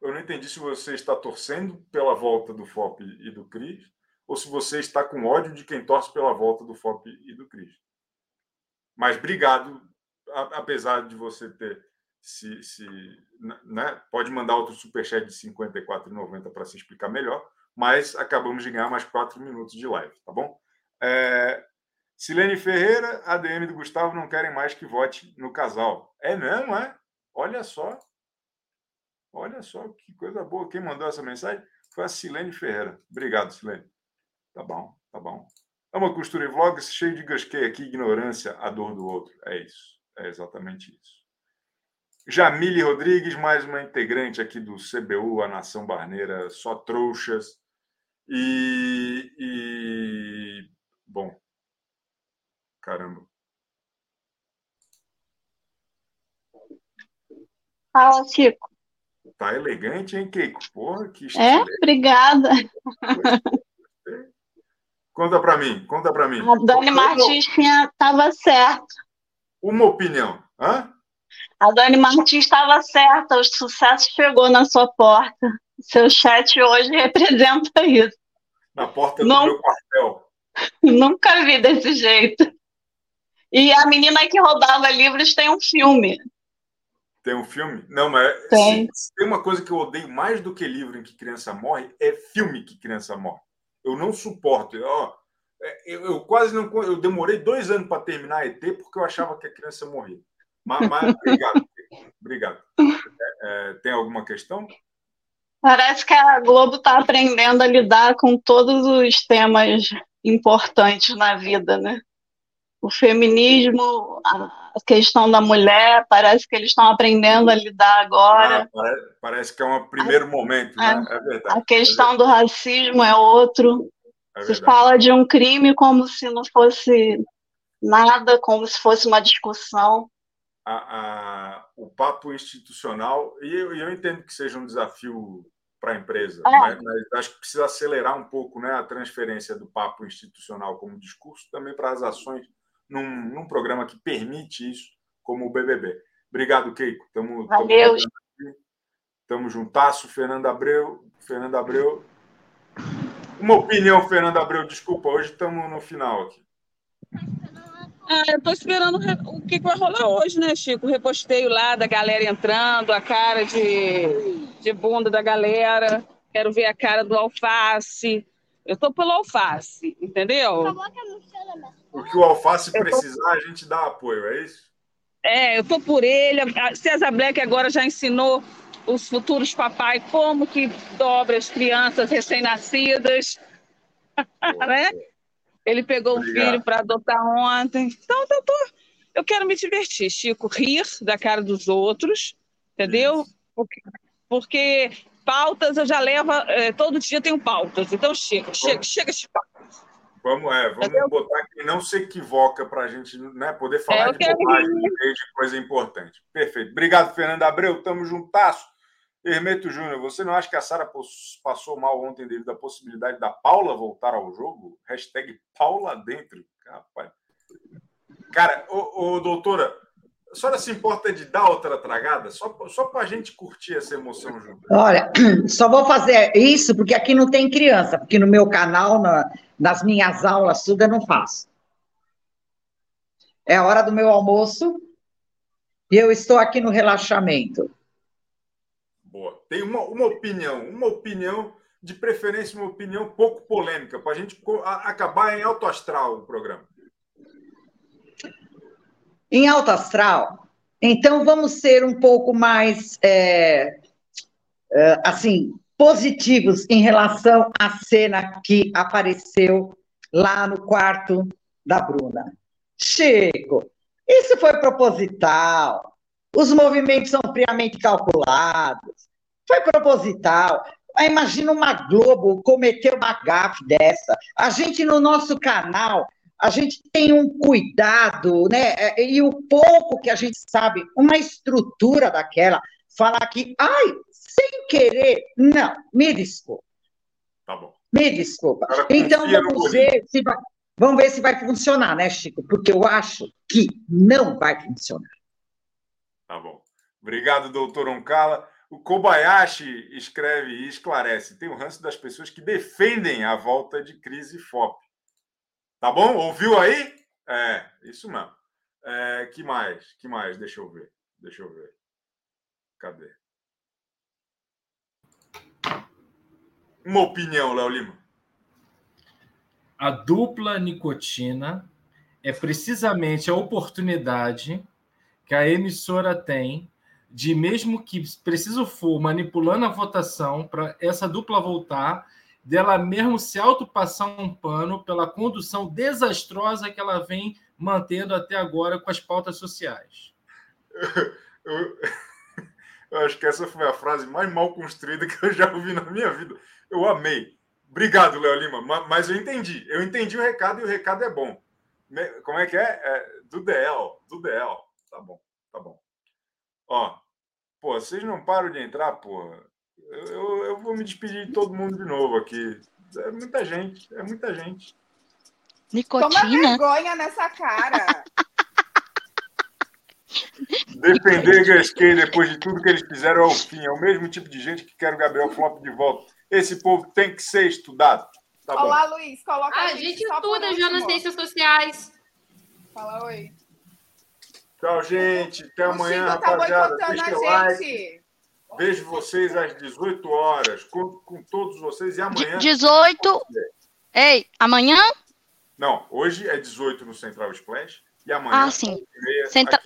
Eu não entendi se você está torcendo pela volta do FOP e do Cris, ou se você está com ódio de quem torce pela volta do FOP e do Cris. Mas obrigado, apesar de você ter se, se né, pode mandar outro superchat de R$ 54,90 para se explicar melhor, mas acabamos de ganhar mais quatro minutos de live, tá bom? É, Silene Ferreira, ADM do Gustavo não querem mais que vote no casal. É mesmo, é? Olha só. Olha só que coisa boa. Quem mandou essa mensagem foi a Silene Ferreira. Obrigado, Silene. Tá bom, tá bom. É uma costura e vlogs cheio de gasquei aqui, ignorância, a dor do outro. É isso. É exatamente isso. Jamile Rodrigues, mais uma integrante aqui do CBU, a Nação Barneira, só trouxas. E, e... bom, caramba. Fala, Chico. Tá elegante, hein, Keiko? Porra, que É? Obrigada. Conta pra mim, conta pra mim. A Dani Martins tinha, tava certo. Uma opinião. Hã? A Dani Martins estava certa, o sucesso chegou na sua porta. Seu chat hoje representa isso. Na porta do Não. meu quartel. Nunca vi desse jeito. E a menina que roubava livros tem um filme. Tem um filme? Não, mas Tem. se- tem uma coisa que eu odeio mais do que livro em que criança morre, é filme que criança morre. Eu não suporto. Ó, é, eu, eu quase não. Eu demorei dois anos para terminar ET porque eu achava que a criança morria. Mas, mas obrigado. obrigado. É, é, tem alguma questão? Parece que a Globo está aprendendo a lidar com todos os temas importantes na vida, né? O feminismo, a questão da mulher, parece que eles estão aprendendo a lidar agora. Ah, pare- parece que é um primeiro momento, né? É verdade. A questão do racismo é outro. É Se verdade. fala de um crime como se não fosse nada, como se fosse uma discussão. a- a- o papo institucional, e eu, eu entendo que seja um desafio para a empresa, É. mas, mas acho que precisa acelerar um pouco né, a transferência do papo institucional como discurso também para as ações num, num programa que permite isso, como o BBB. Obrigado, Keiko. Estamos Valeu. Estamos juntasso, Fernando Abreu. Fernando Abreu. Uma opinião, Fernando Abreu, desculpa, hoje estamos no final aqui. Ah, eu tô esperando o que, que vai rolar hoje, né, Chico? O reposteio lá da galera entrando, a cara de, de bunda da galera. Quero ver a cara do alface. Eu tô pelo alface, entendeu? O que o Alface precisar, a gente dá apoio, é isso? É, eu tô por ele. A César Black agora já ensinou os futuros papai como que dobra as crianças recém-nascidas, né? Ele pegou um Obrigado. filho para adotar ontem. Então, eu, tô, eu quero me divertir, Chico, rir da cara dos outros, entendeu? Porque, porque pautas eu já levo, eh, todo dia tenho pautas. Então, chega, chega, chega de pautas. Vamos, é, vamos botar que não se equivoca para a gente né, poder falar É, de bobagem em de coisa importante. Perfeito. Obrigado, Fernando Abreu. Tamo juntasso. Hermeto Júnior, você não acha que a Sara passou mal ontem devido à possibilidade da Paula voltar ao jogo? Hashtag Paula dentro. Rapaz. Cara, ô, ô, doutora, a senhora se importa de dar outra tragada? Só, só para a gente curtir essa emoção junto. Olha, só vou fazer isso porque aqui não tem criança, porque no meu canal, na- nas minhas aulas, tudo eu não faço. É a hora do meu almoço e eu estou aqui no relaxamento. Boa. Tem uma, uma opinião, uma opinião, de preferência, uma opinião pouco polêmica, para a gente acabar em alto astral o programa. Em alto astral, então vamos ser um pouco mais, é, é, assim, positivos em relação à cena que apareceu lá no quarto da Bruna. Chico, isso foi proposital. Os movimentos são friamente calculados. Foi proposital. Imagina uma Globo cometer uma gafe dessa. A gente, no nosso canal, a gente tem um cuidado, né? É, E o pouco que a gente sabe, uma estrutura daquela, falar que, ai, sem querer, não, me desculpa. Tá bom. Me desculpa. Então vamos ver se vai, vamos ver se vai funcionar, né, Chico? Porque eu acho que não vai funcionar. Tá bom. Obrigado, doutor Oncala. O Kobayashi escreve e esclarece. Tem o ranço das pessoas que defendem a volta de crise FOP. Tá bom? Ouviu aí? É, isso mesmo. É, que mais? Que mais? Deixa eu ver. Deixa eu ver. Cadê? Uma opinião, Léo Lima. A dupla nicotina é precisamente a oportunidade que a emissora tem de, mesmo que preciso for, manipulando a votação para essa dupla voltar, dela mesmo se autopassar um pano pela condução desastrosa que ela vem mantendo até agora com as pautas sociais. Eu, eu acho que essa foi a frase mais mal construída que eu já ouvi na minha vida. Eu amei. Obrigado, Léo Lima. ma- Mas eu entendi. Eu entendi o recado e o recado é bom. Como é que é? é do DL. Do DL. Tá bom, tá bom. Ó, pô, vocês não param de entrar, porra. Eu, eu, eu vou me despedir de todo mundo de novo aqui. É muita gente, é muita gente. Toma vergonha nessa cara. Defender Gasquet depois de tudo que eles fizeram é o fim. É o mesmo tipo de gente que quer o Gabriel Flop de volta. Esse povo tem que ser estudado. Tá bom. Olá, Luiz, coloca Ah, a a gente estuda já nas ciências sociais. Fala oi. Tchau, gente. Até O amanhã, Chico tá rapaziada. boicotando Deixa a o like. Vejo vocês às 18 horas. Conto com todos vocês. E amanhã. 18. Ei, amanhã? Não, hoje é 18 no Central Splash. E amanhã, Ah, sim. 11h30 Centra-.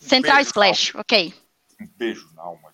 Central beijo, Splash, ok. Um beijo na alma.